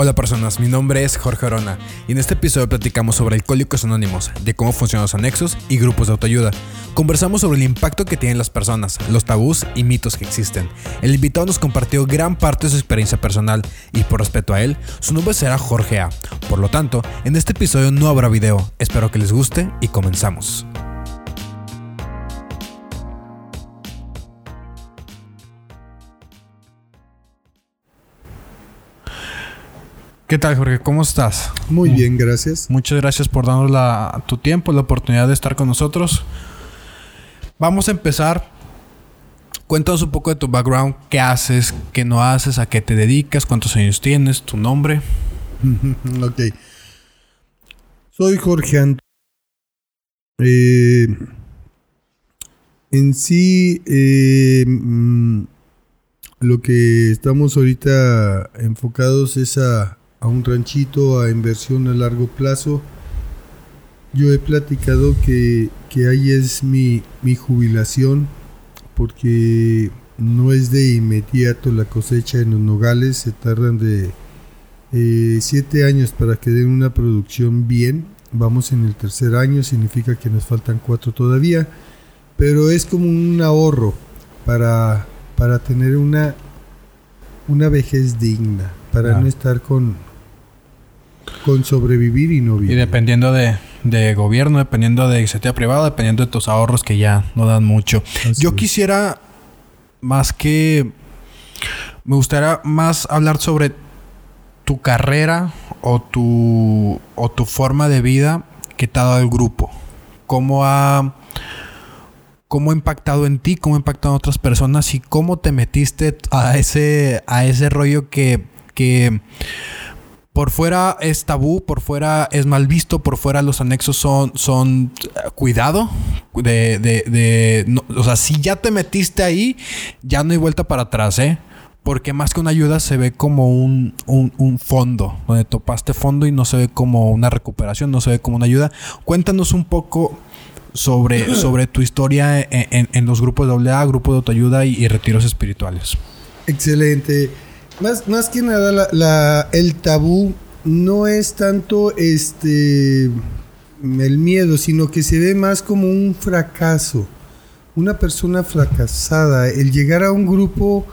Hola personas, mi nombre es Jorge Arona y en este episodio platicamos sobre alcohólicos anónimos, de cómo funcionan los anexos y grupos de autoayuda. Conversamos sobre el impacto que tienen las personas, los tabús y mitos que existen. El invitado nos compartió gran parte de su experiencia personal y por respeto a él, su nombre será Jorge A. Por lo tanto, en este episodio no habrá video. Espero que les guste y comenzamos. ¿Qué tal, Jorge? ¿Cómo estás? Muy bien, gracias. Muchas gracias por darnos la, tu tiempo, la oportunidad de estar con nosotros. Vamos a empezar. Cuéntanos un poco de tu background, qué haces, qué no haces, a qué te dedicas, cuántos años tienes, tu nombre. ok. Soy Jorge Antonio. Eh, en sí, eh, mm, lo que estamos ahorita enfocados es a a un ranchito, a inversión a largo plazo. Yo he platicado que, ahí es mi, jubilación porque no es de inmediato la cosecha en los nogales, se tardan de eh, siete años para que den una producción bien. Vamos en el tercer año, significa que nos faltan cuatro todavía, pero es como un ahorro para, para tener una, una vejez digna, para no estar con, con sobrevivir y no vivir. Y dependiendo de, de gobierno, dependiendo de iniciativa privada, dependiendo de tus ahorros que ya no dan mucho. Yo quisiera más que... Me gustaría más hablar sobre tu carrera o tu, o tu forma de vida que te ha dado el grupo. ¿Cómo ha, cómo ha impactado en ti? ¿Cómo ha impactado en otras personas? ¿Y cómo te metiste a ese, a ese rollo que... que por fuera es tabú, por fuera es mal visto, por fuera los anexos son, son eh, cuidado. De, de, de o sea, si ya te metiste ahí, ya no hay vuelta para atrás, ¿eh? Porque más que una ayuda se ve como un, un, fondo, donde topaste fondo y no se ve como una recuperación, no se ve como una ayuda. Cuéntanos un poco sobre, sobre tu historia en, en, los grupos de AA, grupos de autoayuda y retiros espirituales. Excelente. Más, más que nada, la, el tabú no es tanto este el miedo, sino que se ve más como un fracaso. Una persona fracasada. El llegar a un grupo,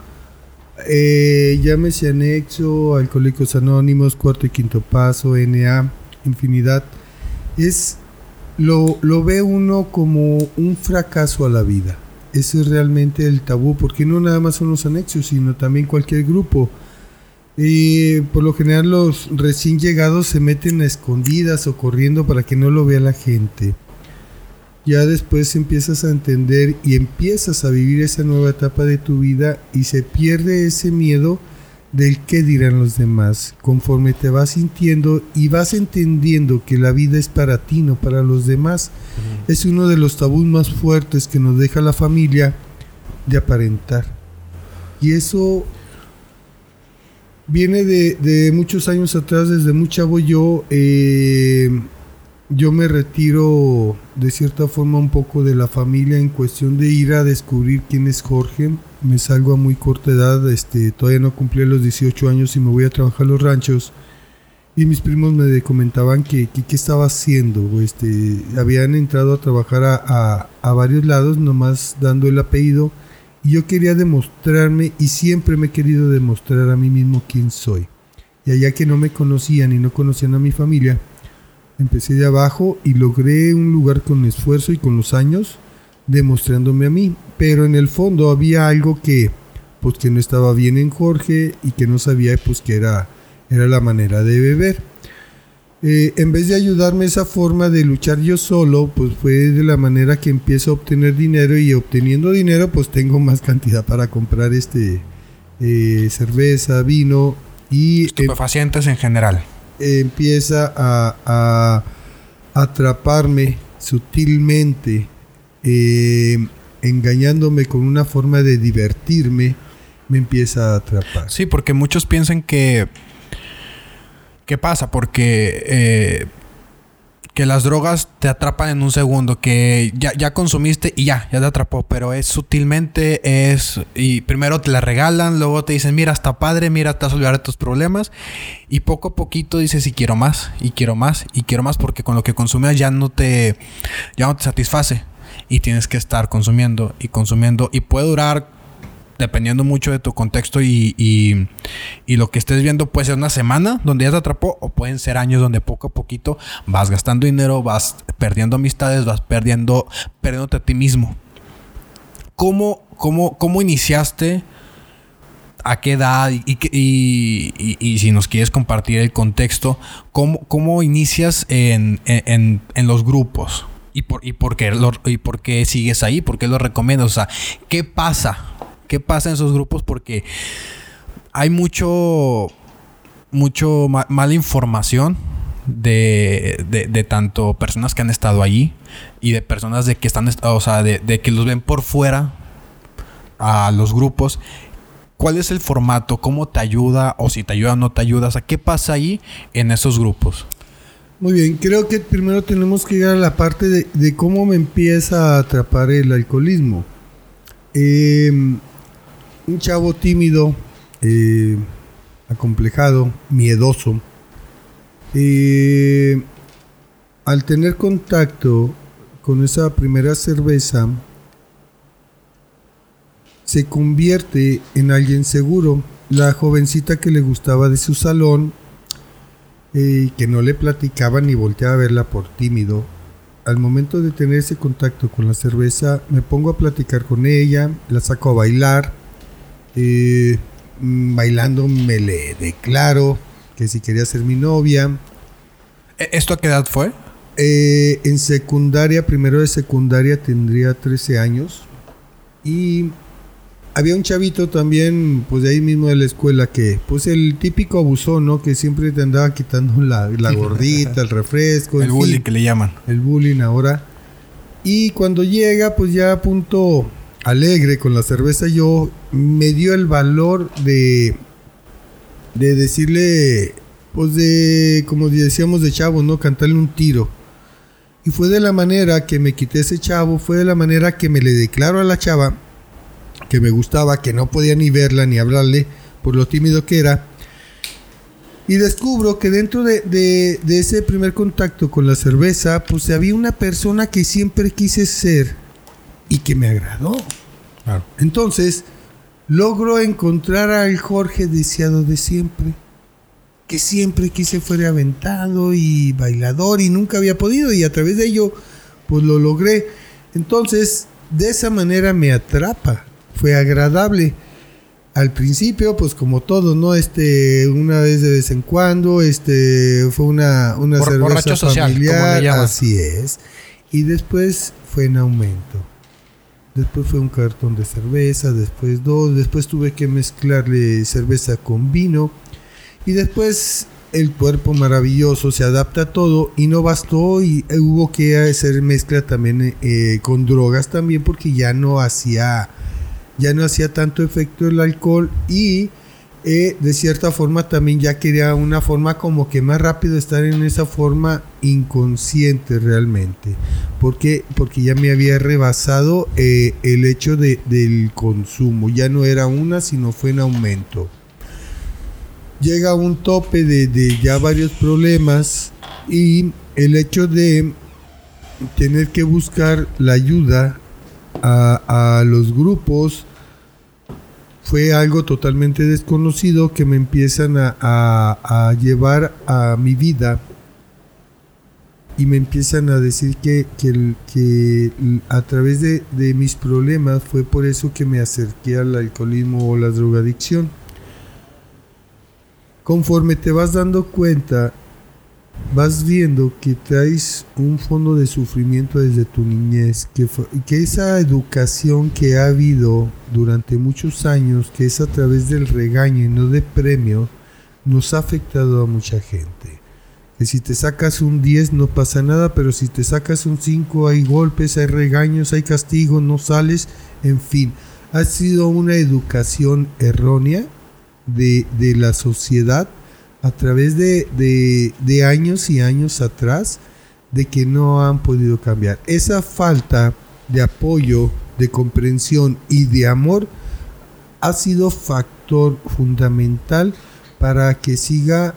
eh, llámese anexo, Alcohólicos Anónimos, Cuarto y Quinto Paso, NA, Infinidad, es lo, lo ve uno como un fracaso a la vida ese es realmente el tabú, porque no nada más son los anexos, sino también cualquier grupo. Y por lo general los recién llegados se meten a escondidas o corriendo para que no lo vea la gente. Ya después empiezas a entender y empiezas a vivir esa nueva etapa de tu vida y se pierde ese miedo del qué dirán los demás. Conforme te vas sintiendo y vas entendiendo que la vida es para ti, no para los demás. Es uno de los tabús más fuertes que nos deja la familia de aparentar. Y eso viene de, muchos años atrás, desde muy chavo yo, eh, yo me retiro de cierta forma un poco de la familia en cuestión de ir a descubrir quién es Jorge. Me salgo a muy corta edad, este, todavía no cumplí los 18 años y me voy a trabajar a los ranchos. Y mis primos me comentaban que qué estaba haciendo. Este, habían entrado a trabajar a, a, varios lados, nomás dando el apellido. Y yo quería demostrarme y siempre me he querido demostrar a mí mismo quién soy. Y allá que no me conocían y no conocían a mi familia, Empecé de abajo y logré un lugar con esfuerzo y con los años demostrándome a mí. Pero en el fondo había algo que, pues, que no estaba bien en Jorge y que no sabía pues que era, era la manera de beber. Eh, en vez de ayudarme esa forma de luchar yo solo, pues fue de la manera que empiezo a obtener dinero y obteniendo dinero pues tengo más cantidad para comprar este eh, cerveza, vino y... Estupefacientes en general empieza a, atraparme sutilmente, eh, engañándome con una forma de divertirme, me empieza a atrapar. Sí, porque muchos piensan que... ¿Qué pasa? Porque... Eh, que las drogas te atrapan en un segundo, que ya, ya consumiste y ya, ya te atrapó, pero es sutilmente, es, y primero te la regalan, luego te dicen, mira, está padre, mira, te vas a olvidar de tus problemas, y poco a poquito dices, y quiero más, y quiero más, y quiero más, porque con lo que consumes ya no te, ya no te satisface, y tienes que estar consumiendo y consumiendo, y puede durar dependiendo mucho de tu contexto y, y, lo que estés viendo, puede ser una semana donde ya te atrapó o pueden ser años donde poco a poquito vas gastando dinero, vas perdiendo amistades, vas perdiendo, perdiéndote a ti mismo. ¿Cómo, cómo, cómo iniciaste? ¿A qué edad? Y, y, y, si nos quieres compartir el contexto, ¿cómo, cómo inicias en, en, en los grupos? ¿Y por, y, por qué ¿Y por qué sigues ahí? ¿Por qué lo recomiendas? O sea, ¿qué pasa? Qué pasa en esos grupos porque hay mucho, mucho mala información de, de, tanto personas que han estado allí y de personas de que están, o sea, de, que los ven por fuera a los grupos. ¿Cuál es el formato? ¿Cómo te ayuda? O si te ayuda o no te ayuda. O ¿qué pasa ahí en esos grupos? Muy bien, creo que primero tenemos que llegar a la parte de, de cómo me empieza a atrapar el alcoholismo. Eh, un chavo tímido, eh, acomplejado, miedoso. Eh, al tener contacto con esa primera cerveza, se convierte en alguien seguro. La jovencita que le gustaba de su salón, eh, que no le platicaba ni volteaba a verla por tímido, al momento de tener ese contacto con la cerveza, me pongo a platicar con ella, la saco a bailar, eh, bailando me le declaro que si quería ser mi novia. ¿E-, ¿Esto a qué edad fue? Eh, en secundaria, primero de secundaria tendría 13 años. Y había un chavito también, pues de ahí mismo de la escuela, que, pues el típico abusón, ¿no? Que siempre te andaba quitando la, gordita, el refresco. El bullying que le llaman. El bullying ahora. Y cuando llega, pues ya a punto alegre con la cerveza, yo me dio el valor de, de decirle, pues de, como decíamos de chavo, ¿no? Cantarle un tiro. Y fue de la manera que me quité ese chavo, fue de la manera que me le declaro a la chava que me gustaba, que no podía ni verla ni hablarle por lo tímido que era. Y descubro que dentro de, de, de ese primer contacto con la cerveza, pues había una persona que siempre quise ser y que me agradó. Entonces, logro encontrar al Jorge deseado de siempre, que siempre quise fuera aventado y bailador y nunca había podido y a través de ello, pues lo logré. Entonces, de esa manera me atrapa, fue agradable. Al principio, pues como todo, ¿no? Este, una vez de vez en cuando, este, fue una, una cerveza familiar, así es. Y después fue en aumento después fue un cartón de cerveza, después dos, después tuve que mezclarle cerveza con vino y después el cuerpo maravilloso se adapta a todo y no bastó y hubo que hacer mezcla también eh, con drogas también porque ya no hacía ya no hacía tanto efecto el alcohol y eh, de cierta forma también ya quería una forma como que más rápido estar en esa forma inconsciente realmente. Porque, porque ya me había rebasado eh, el hecho de, del consumo. Ya no era una, sino fue en aumento. Llega a un tope de, de ya varios problemas y el hecho de tener que buscar la ayuda a, a los grupos fue algo totalmente desconocido que me empiezan a, llevar a mi vida y me empiezan a decir que, que, a través de, de, mis problemas fue por eso que me acerqué al alcoholismo o la drogadicción. Conforme te vas dando cuenta vas viendo que traes un fondo de sufrimiento desde tu niñez, que, que esa educación que ha habido durante muchos años, que es a través del regaño y no de premio, nos ha afectado a mucha gente. Que si te sacas un 10 no pasa nada, pero si te sacas un 5 hay golpes, hay regaños, hay castigos, no sales, en fin. Ha sido una educación errónea de, de la sociedad a través de, años y años atrás, de que no han podido cambiar. Esa falta de apoyo, de comprensión y de amor ha sido factor fundamental para que siga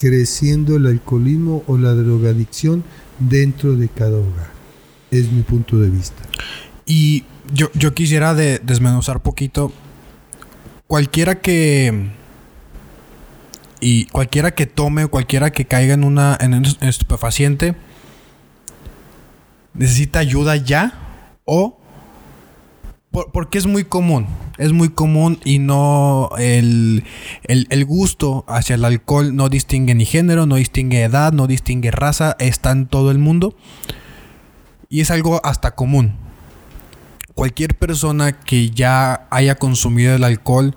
creciendo el alcoholismo o la drogadicción dentro de cada hogar. Es mi punto de vista. Y yo, yo quisiera de, desmenuzar poquito. Cualquiera que. Y cualquiera que tome, cualquiera que caiga en una en un estupefaciente, necesita ayuda ya o porque es muy común. Es muy común y no. El, el, gusto hacia el alcohol no distingue ni género, no distingue edad, no distingue raza. Está en todo el mundo. Y es algo hasta común. Cualquier persona que ya haya consumido el alcohol.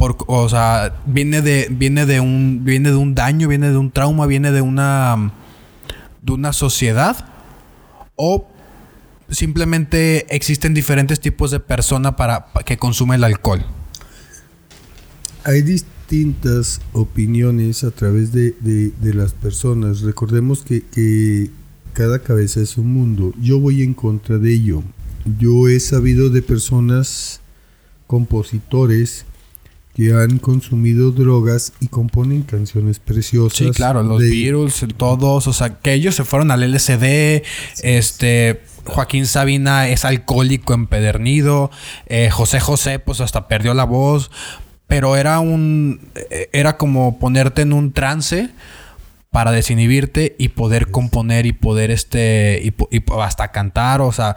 Por, o sea, viene de, viene de un. Viene de un daño, viene de un trauma, viene de una. de una sociedad. O simplemente existen diferentes tipos de persona para, que consume el alcohol. Hay distintas opiniones a través de, las personas. Recordemos que, que, cada cabeza es un mundo. Yo voy en contra de ello. Yo he sabido de personas, compositores, que han consumido drogas y componen canciones preciosas. Sí, claro, los Beatles, todos, o sea, que ellos se fueron al LSD, este, Joaquín Sabina es alcohólico empedernido, eh, José José pues hasta perdió la voz, pero era un, eh, era como ponerte en un trance para desinhibirte y poder componer y poder este, y, hasta cantar, o sea,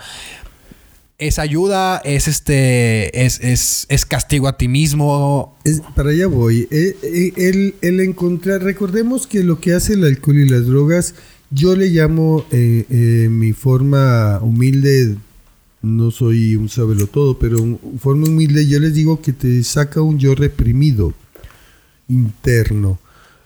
es ayuda, es este, es, es, castigo a ti mismo. para allá voy. Eh, el, el, encontrar, recordemos que lo que hace el alcohol y las drogas, yo le llamo eh, eh, mi forma humilde, no soy un sabelo todo, pero en forma humilde yo les digo que te saca un yo reprimido interno.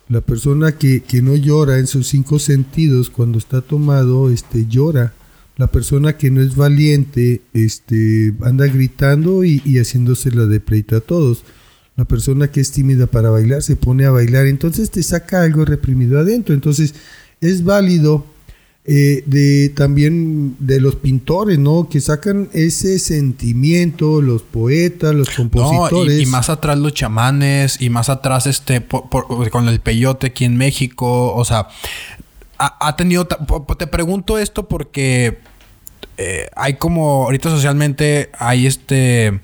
La persona que, que no llora en sus cinco sentidos cuando está tomado, este, llora la persona que no es valiente este, anda gritando y, y haciéndose la de pleito a todos. La persona que es tímida para bailar se pone a bailar, entonces te saca algo reprimido adentro. Entonces es válido eh, de también de los pintores, ¿no? Que sacan ese sentimiento, los poetas, los compositores. y, más atrás los chamanes, y más atrás este con el peyote aquí en México. O sea, ha, tenido. Te pregunto esto porque eh, hay como. Ahorita socialmente hay este.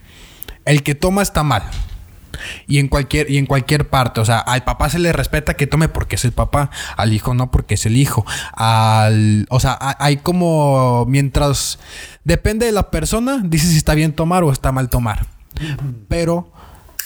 El que toma está mal. Y en cualquier, y en cualquier parte. O sea, al papá se le respeta que tome porque es el papá. Al hijo no porque es el hijo. Al. O sea, hay como. Mientras. Depende de la persona, dice si está bien tomar o está mal tomar. Pero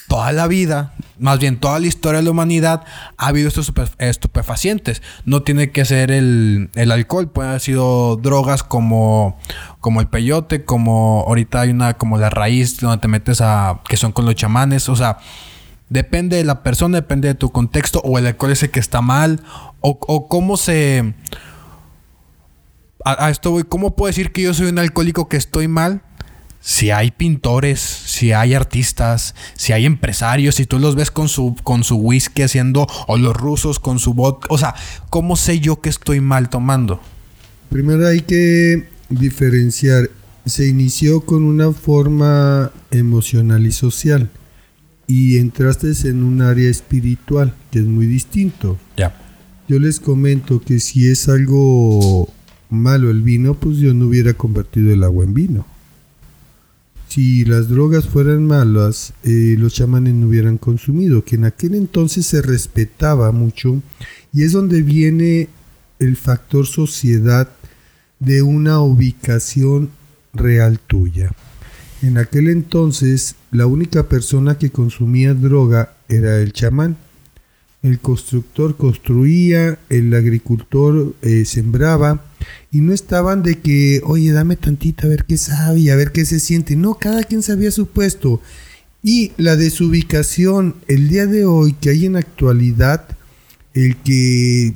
toda la vida, más bien toda la historia de la humanidad, ha habido estos estupefacientes. No tiene que ser el, alcohol, puede haber sido drogas como, como el peyote, como ahorita hay una como la raíz donde te metes a, que son con los chamanes, o sea, depende de la persona, depende de tu contexto, o el alcohol ese que está mal, o, o cómo se... A, a esto voy, ¿cómo puedo decir que yo soy un alcohólico que estoy mal? Si hay pintores, si hay artistas, si hay empresarios, si tú los ves con su, con su whisky haciendo, o los rusos con su vodka, o sea, ¿cómo sé yo que estoy mal tomando? Primero hay que diferenciar, se inició con una forma emocional y social y entraste en un área espiritual, que es muy distinto. Ya. Yo les comento que si es algo malo el vino, pues yo no hubiera convertido el agua en vino si las drogas fueran malas, eh, los chamanes no hubieran consumido, que en aquel entonces se respetaba mucho y es donde viene el factor sociedad de una ubicación real tuya. En aquel entonces la única persona que consumía droga era el chamán. El constructor construía, el agricultor eh, sembraba, y no estaban de que, oye, dame tantita a ver qué sabe y a ver qué se siente. No, cada quien sabía su puesto. Y la desubicación, el día de hoy que hay en actualidad, el que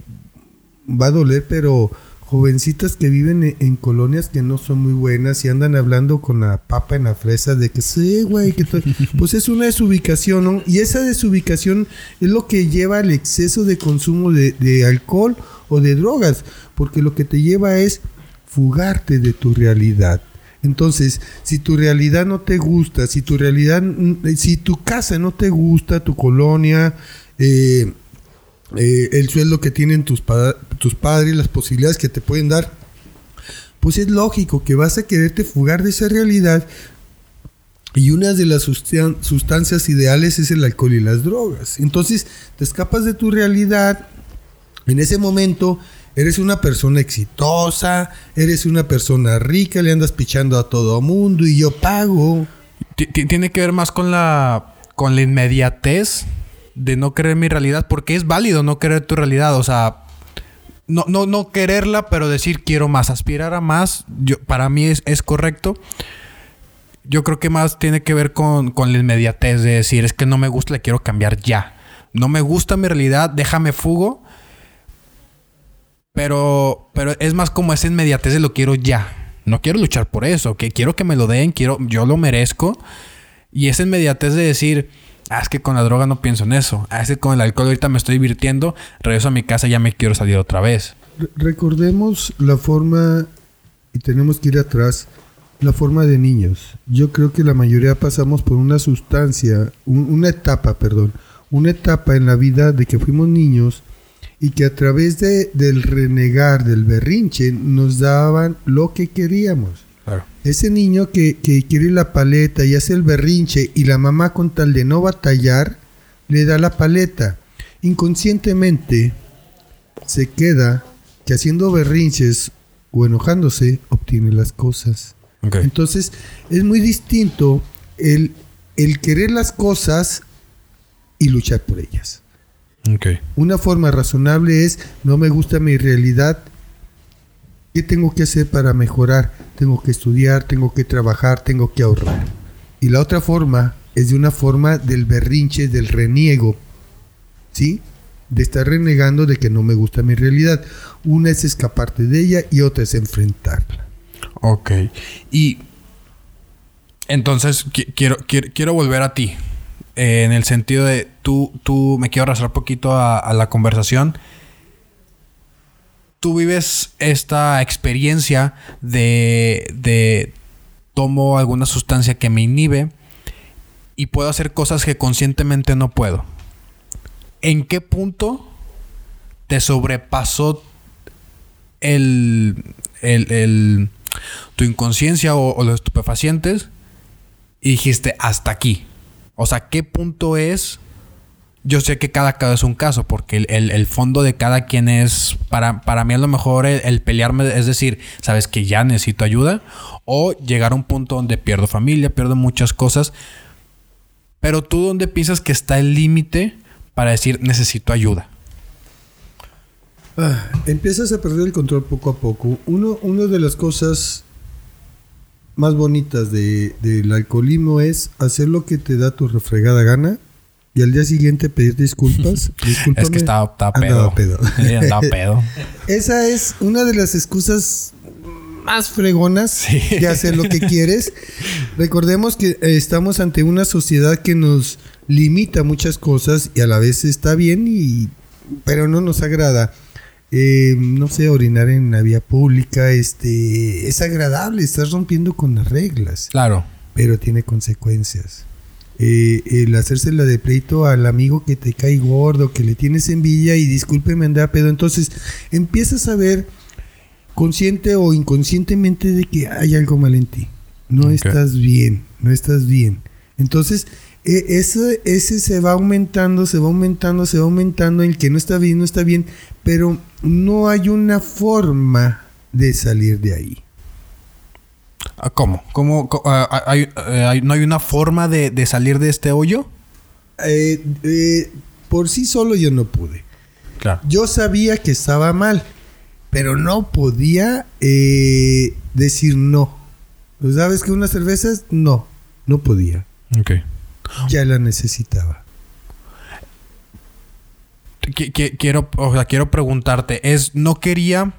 va a doler, pero jovencitas que viven e- en, colonias que no son muy buenas y andan hablando con la papa en la fresa de que sí, güey, que pues es una desubicación, ¿no? Y esa desubicación es lo que lleva al exceso de consumo de, de alcohol o de drogas, porque lo que te lleva es fugarte de tu realidad. Entonces, si tu realidad no te gusta, si tu realidad, mm, si tu casa no te gusta, tu colonia, eh, eh, el sueldo que tienen tus, tus padres, las posibilidades que te pueden dar, pues es lógico que vas a quererte fugar de esa realidad. Y una de las sustan- sustancias ideales es el alcohol y las drogas. Entonces te escapas de tu realidad. En ese momento eres una persona exitosa, eres una persona rica, le andas pichando a todo mundo y yo pago. Ti- ti- Tiene que ver más con la, con la inmediatez de no querer mi realidad, porque es válido no querer tu realidad, o sea, no, no, no quererla, pero decir quiero más, aspirar a más, yo, para mí es, es correcto. Yo creo que más tiene que ver con, con la inmediatez de decir, es que no me gusta, le quiero cambiar ya. No me gusta mi realidad, déjame fugo. Pero, pero es más como esa inmediatez de lo quiero ya. No quiero luchar por eso, que quiero que me lo den, quiero, yo lo merezco. Y esa inmediatez de decir, ah, es que con la droga no pienso en eso. Ah, es que con el alcohol ahorita me estoy divirtiendo, regreso a mi casa y ya me quiero salir otra vez. Re- recordemos la forma, y tenemos que ir atrás, la forma de niños. Yo creo que la mayoría pasamos por una sustancia, un- una etapa, perdón, una etapa en la vida de que fuimos niños y que a través de, del renegar, del berrinche, nos daban lo que queríamos. Claro. Ese niño que, que quiere la paleta y hace el berrinche y la mamá con tal de no batallar, le da la paleta. Inconscientemente se queda que haciendo berrinches o enojándose obtiene las cosas. Entonces es muy distinto el, el querer las cosas y luchar por ellas. Una forma razonable es, no me gusta mi realidad, ¿qué tengo que hacer para mejorar? Tengo que estudiar, tengo que trabajar, tengo que ahorrar. Y la otra forma es de una forma del berrinche, del reniego, ¿sí? De estar renegando de que no me gusta mi realidad. Una es escaparte de ella y otra es enfrentarla. Ok. Y entonces qui- quiero, quiero, quiero volver a ti. Eh, en el sentido de tú, tú me quiero arrastrar poquito a, la conversación. Tú vives esta experiencia de, de tomo alguna sustancia que me inhibe y puedo hacer cosas que conscientemente no puedo. ¿En qué punto te sobrepasó el, el, el- tu inconsciencia o, o los estupefacientes y dijiste hasta aquí. O sea, ¿qué punto es? Yo sé que cada caso es un caso, porque el, el- fondo de cada quien es, para, para mí a lo mejor el, el pelearme, es decir, sabes que ya necesito ayuda, o llegar a un punto donde pierdo familia, pierdo muchas cosas, pero tú dónde piensas que está el límite para decir necesito ayuda. Ah, empiezas a perder el control poco a poco. Uno, una de las cosas más bonitas de- del alcoholismo es hacer lo que te da tu refregada gana y al día siguiente pedir disculpas. Discúlpame, Es que estaba, estaba andaba pedo. pedo. Sí, andaba pedo. Esa es una de las excusas más fregonas Sí. de hacer lo que quieres. Recordemos que eh, estamos ante una sociedad que nos limita muchas cosas y a la vez está bien y pero no nos agrada. Eh, no sé, orinar en la vía pública, este, es agradable, estás rompiendo con las reglas Claro. pero tiene consecuencias. Eh, el hacérsela de pleito al amigo que te cae gordo, que le tienes envidia y discúlpeme andar pedo. Entonces empiezas a ver consciente o inconscientemente de que hay algo mal en ti. No estás bien, no estás bien. Entonces ese, ese se va aumentando, se va aumentando, se va aumentando. El que no está bien, no está bien. Pero no hay una forma de salir de ahí. Ah, ¿Cómo? ¿Cómo? ah, hay- eh, ¿No hay una forma de, de salir de este hoyo? Eh, eh, por sí solo yo no pude. Claro. Yo sabía que estaba mal, pero no podía eh, decir no. ¿Sabes que unas cervezas? No, no podía. Ok. Ya la necesitaba. Qui- qui- Quiero, o sea, quiero preguntarte, es, no quería,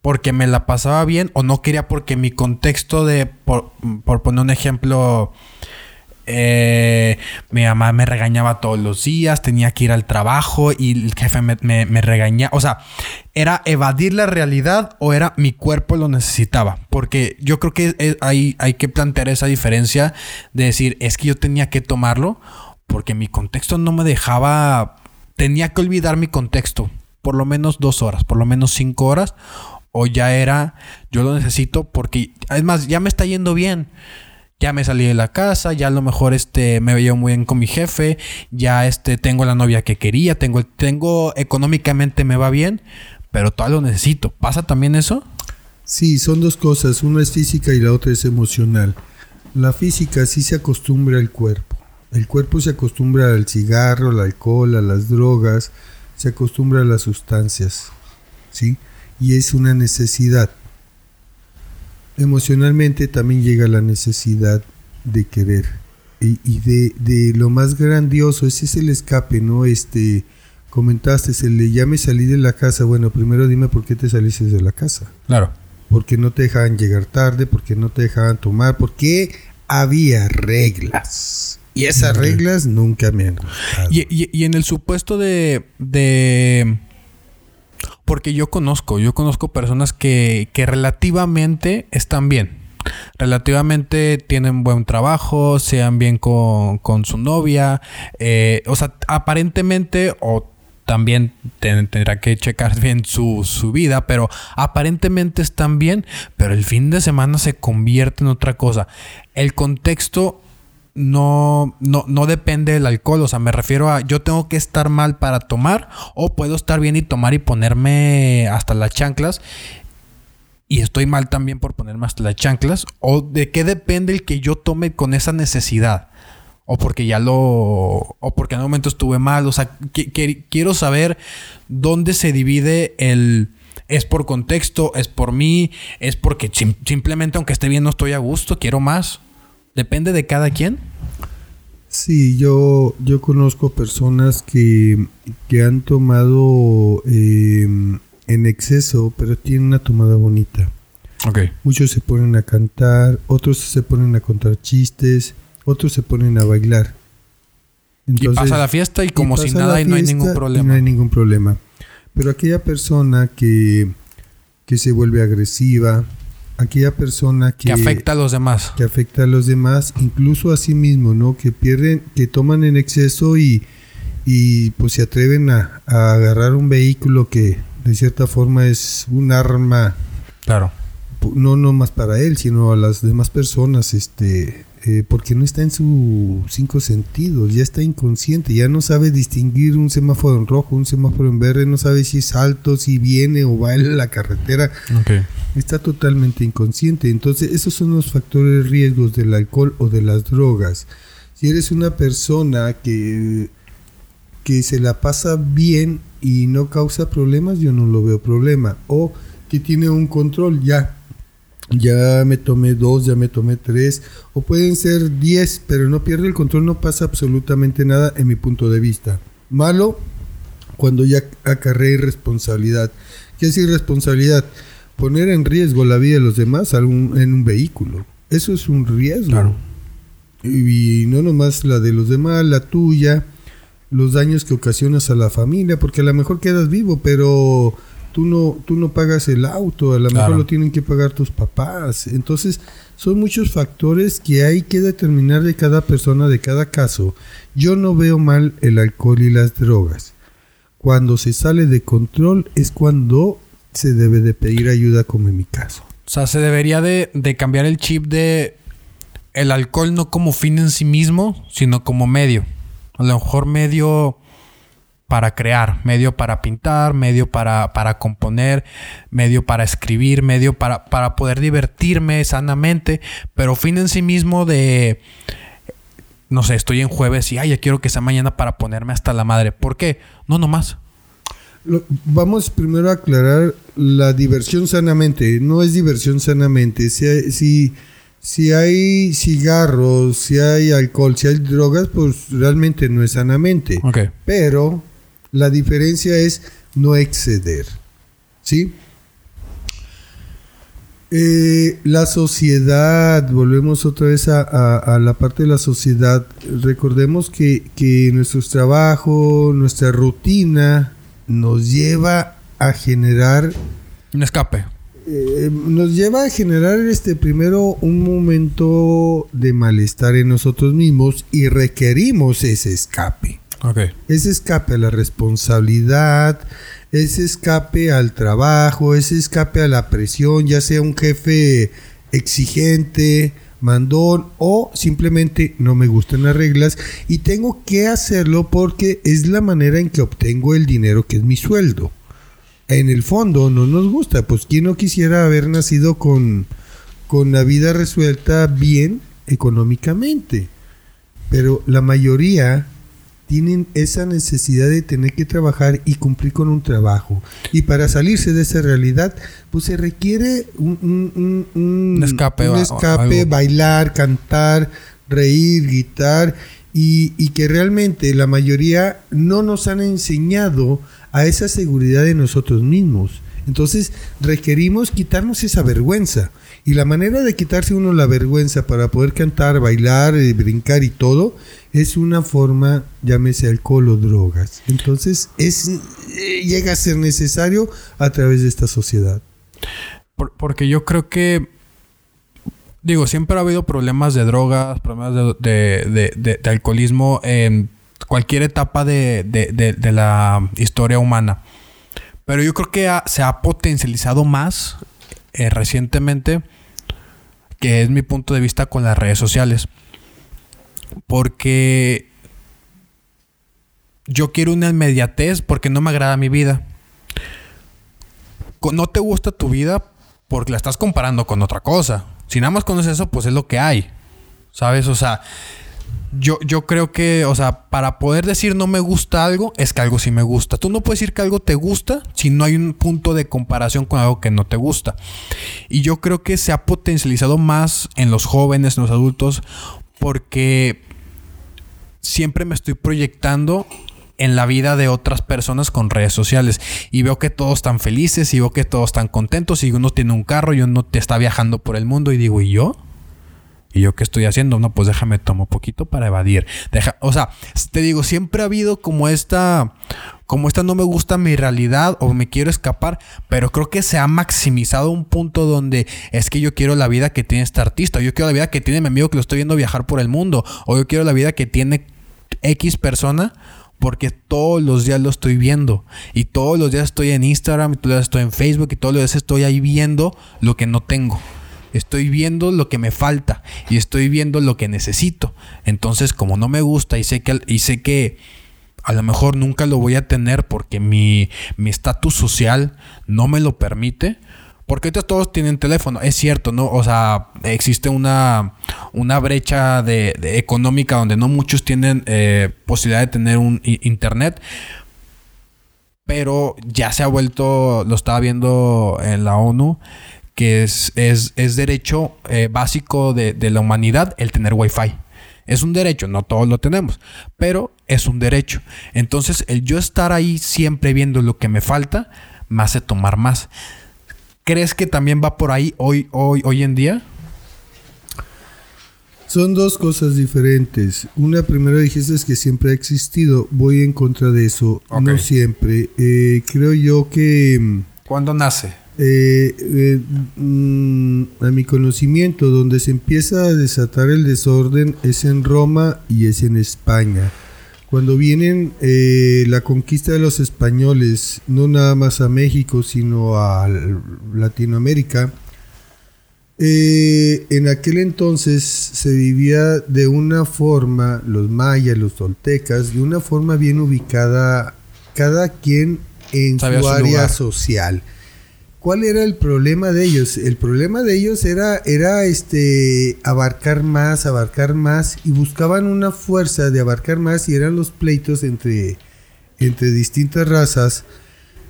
porque me la pasaba bien o no quería porque mi contexto de, por, por poner un ejemplo, eh, mi mamá me regañaba todos los días, tenía que ir al trabajo y el jefe me, me, regañaba. O sea, ¿era evadir la realidad o era mi cuerpo lo necesitaba? Porque yo creo que hay, hay que plantear esa diferencia de decir, es que yo tenía que tomarlo porque mi contexto no me dejaba, tenía que olvidar mi contexto por lo menos dos horas, por lo menos cinco horas, o ya era, yo lo necesito porque, además, ya me está yendo bien. Ya me salí de la casa, ya a lo mejor este, me veía muy bien con mi jefe, ya este, tengo la novia que quería, tengo, tengo económicamente me va bien, pero todavía lo necesito. ¿Pasa también eso? Sí, son dos cosas, una es física y la otra es emocional. La física sí se acostumbra al cuerpo. El cuerpo se acostumbra al cigarro, al alcohol, a las drogas, se acostumbra a las sustancias, ¿sí? Y es una necesidad. Emocionalmente también llega la necesidad de querer. Y, de, de, lo más grandioso, ese es el escape, ¿no? Este, comentaste, se le ya me salí de la casa. Bueno, primero dime por qué te saliste de la casa. Claro. Porque no te dejaban llegar tarde, porque no te dejaban tomar, porque había reglas. Y esas reglas nunca me han gustado. Y, en el supuesto de, de... Porque yo conozco, yo conozco personas que, que relativamente están bien. Relativamente tienen buen trabajo, sean bien con, con su novia. Eh, o sea, aparentemente, o también tendrá que checar bien su, su, vida, pero aparentemente están bien, pero el fin de semana se convierte en otra cosa. El contexto no, no, no depende del alcohol. O sea, me refiero a yo tengo que estar mal para tomar o puedo estar bien y tomar y ponerme hasta las chanclas. Y estoy mal también por ponerme hasta las chanclas. ¿O de qué depende el que yo tome con esa necesidad? O porque ya lo... O porque en un momento estuve mal. O sea, quiero saber dónde se divide el... Es por contexto, es por mí, es porque simplemente aunque esté bien no estoy a gusto, quiero más. ¿Depende de cada quien? Sí, yo, yo conozco personas que, han tomado em, en exceso, pero tienen una tomada bonita. Okay. Muchos se ponen a cantar, otros se ponen a contar chistes, otros se ponen a bailar. y pasa la fiesta y como si nada y no hay ningún problema. no hay ningún problema. Pero aquella persona que, que se vuelve agresiva, aquella persona que, que, afecta a los demás. Que afecta a los demás, incluso a sí mismo, ¿no? Que pierden, que toman en exceso y, y pues se atreven a, a agarrar un vehículo que de cierta forma es un arma. Claro. No, no más para él, sino a las demás personas, este, eh, porque no está en sus cinco sentidos, ya está inconsciente, ya no sabe distinguir un semáforo en rojo, un semáforo en verde, no sabe si es alto, si viene o va en la carretera. Está totalmente inconsciente. Entonces, esos son los factores riesgos del alcohol o de las drogas. Si eres una persona que, que se la pasa bien y no causa problemas, yo no lo veo problema. O que tiene un control ya ya me tomé dos, ya me tomé tres, o pueden ser diez, pero no pierde el control, no pasa absolutamente nada en mi punto de vista. Malo cuando ya acarré irresponsabilidad. ¿Qué es irresponsabilidad? Poner en riesgo la vida de los demás en un vehículo. Eso es un riesgo. Y, y no nomás la de los demás, la tuya, los daños que ocasionas a la familia, porque a lo mejor quedas vivo, pero tú no, tú no pagas el auto, a lo mejor lo tienen que pagar tus papás. Entonces, son muchos factores que hay que determinar de cada persona, de cada caso. Yo no veo mal el alcohol y las drogas. Cuando se sale de control es cuando se debe de pedir ayuda, como en mi caso. O sea, se debería de, de cambiar el chip de el alcohol no como fin en sí mismo, sino como medio. A lo mejor medio para crear, medio para pintar, medio para, para componer, medio para escribir, medio para, para poder divertirme sanamente, pero fin en sí mismo de, no sé, estoy en jueves y, ay, ya quiero que sea mañana para ponerme hasta la madre. ¿Por qué? No, nomás. vamos primero a aclarar la diversión sanamente. No es diversión sanamente. Si, si, si hay cigarros, si hay alcohol, si hay drogas, pues realmente no es sanamente. Okay. Pero la diferencia es no exceder. ¿Sí? Eh, la sociedad, volvemos otra vez a, la parte de la sociedad. Recordemos que, que nuestro trabajo, nuestra rutina, nos lleva a generar... Un escape. Eh, nos lleva a generar este primero un momento de malestar en nosotros mismos y requerimos ese escape. Okay. Ese escape a la responsabilidad, ese escape al trabajo, ese escape a la presión, ya sea un jefe exigente, mandón o simplemente no me gustan las reglas y tengo que hacerlo porque es la manera en que obtengo el dinero que es mi sueldo en el fondo no nos gusta. Pues quién no quisiera haber nacido con, con la vida resuelta bien económicamente. Pero la mayoría tienen esa necesidad de tener que trabajar y cumplir con un trabajo. Y para salirse de esa realidad, pues se requiere un, un, escape, un escape bailar, cantar, reír, gritar, y, y que realmente la mayoría no nos han enseñado a esa seguridad de nosotros mismos. Entonces requerimos quitarnos esa vergüenza. Y la manera de quitarse uno la vergüenza para poder cantar, bailar, eh, brincar y todo, es una forma, llámese alcohol o drogas. Entonces es, eh, llega a ser necesario a través de esta sociedad. porque yo creo que, digo, siempre ha habido problemas de drogas, problemas de, de alcoholismo en cualquier etapa de, la historia humana. Pero yo creo que se ha potencializado más eh, recientemente, que es mi punto de vista con las redes sociales. Porque yo quiero una inmediatez porque no me agrada mi vida. No te gusta tu vida porque la estás comparando con otra cosa. Si nada más conoces eso, pues es lo que hay. ¿Sabes? O sea, yo, yo creo que, o sea, para poder decir no me gusta algo, es que algo sí me gusta. Tú no puedes decir que algo te gusta si no hay un punto de comparación con algo que no te gusta. Y yo creo que se ha potencializado más en los jóvenes, en los adultos, porque siempre me estoy proyectando en la vida de otras personas con redes sociales y veo que todos están felices y veo que todos están contentos y uno tiene un carro y uno te está viajando por el mundo y digo, ¿y yo? ¿Y yo qué estoy haciendo? No, pues déjame tomo poquito para evadir. Deja, o sea, te digo, siempre ha habido como esta, como esta no me gusta mi realidad o me quiero escapar, pero creo que se ha maximizado un punto donde es que yo quiero la vida que tiene este artista, o yo quiero la vida que tiene mi amigo que lo estoy viendo viajar por el mundo, o yo quiero la vida que tiene X persona porque todos los días lo estoy viendo. Y todos los días estoy en Instagram, y todos los días estoy en Facebook, y todos los días estoy ahí viendo lo que no tengo. Estoy viendo lo que me falta y estoy viendo lo que necesito. Entonces, como no me gusta y sé que, y sé que a lo mejor nunca lo voy a tener porque mi estatus social no me lo permite. Porque ahorita todos tienen teléfono, es cierto, ¿no? O sea, existe una, una brecha de, económica donde no muchos tienen eh, posibilidad de tener un internet. Pero ya se ha vuelto, lo estaba viendo en la ONU, que es, es, derecho eh, básico de, la humanidad el tener wifi. Es un derecho, no todos lo tenemos, pero es un derecho. Entonces, el yo estar ahí siempre viendo lo que me falta, me hace tomar más. ¿Crees que también va por ahí hoy, hoy, hoy en día? Son dos cosas diferentes. Una, primero dijiste que siempre ha existido. Voy en contra de eso. No siempre. Eh, creo yo que... Mm, ¿Cuándo nace? Eh, eh, mm, a mi conocimiento, donde se empieza a desatar el desorden es en Roma y es en España. Cuando vienen eh, la conquista de los españoles, no nada más a México, sino a Latinoamérica, en aquel entonces se vivía de una forma, los mayas, los toltecas, de una forma bien ubicada, cada quien en su área social. ¿Cuál era el problema de ellos? El problema de ellos era, era este, abarcar más, abarcar más, y buscaban una fuerza de abarcar más, y eran los pleitos entre, entre distintas razas,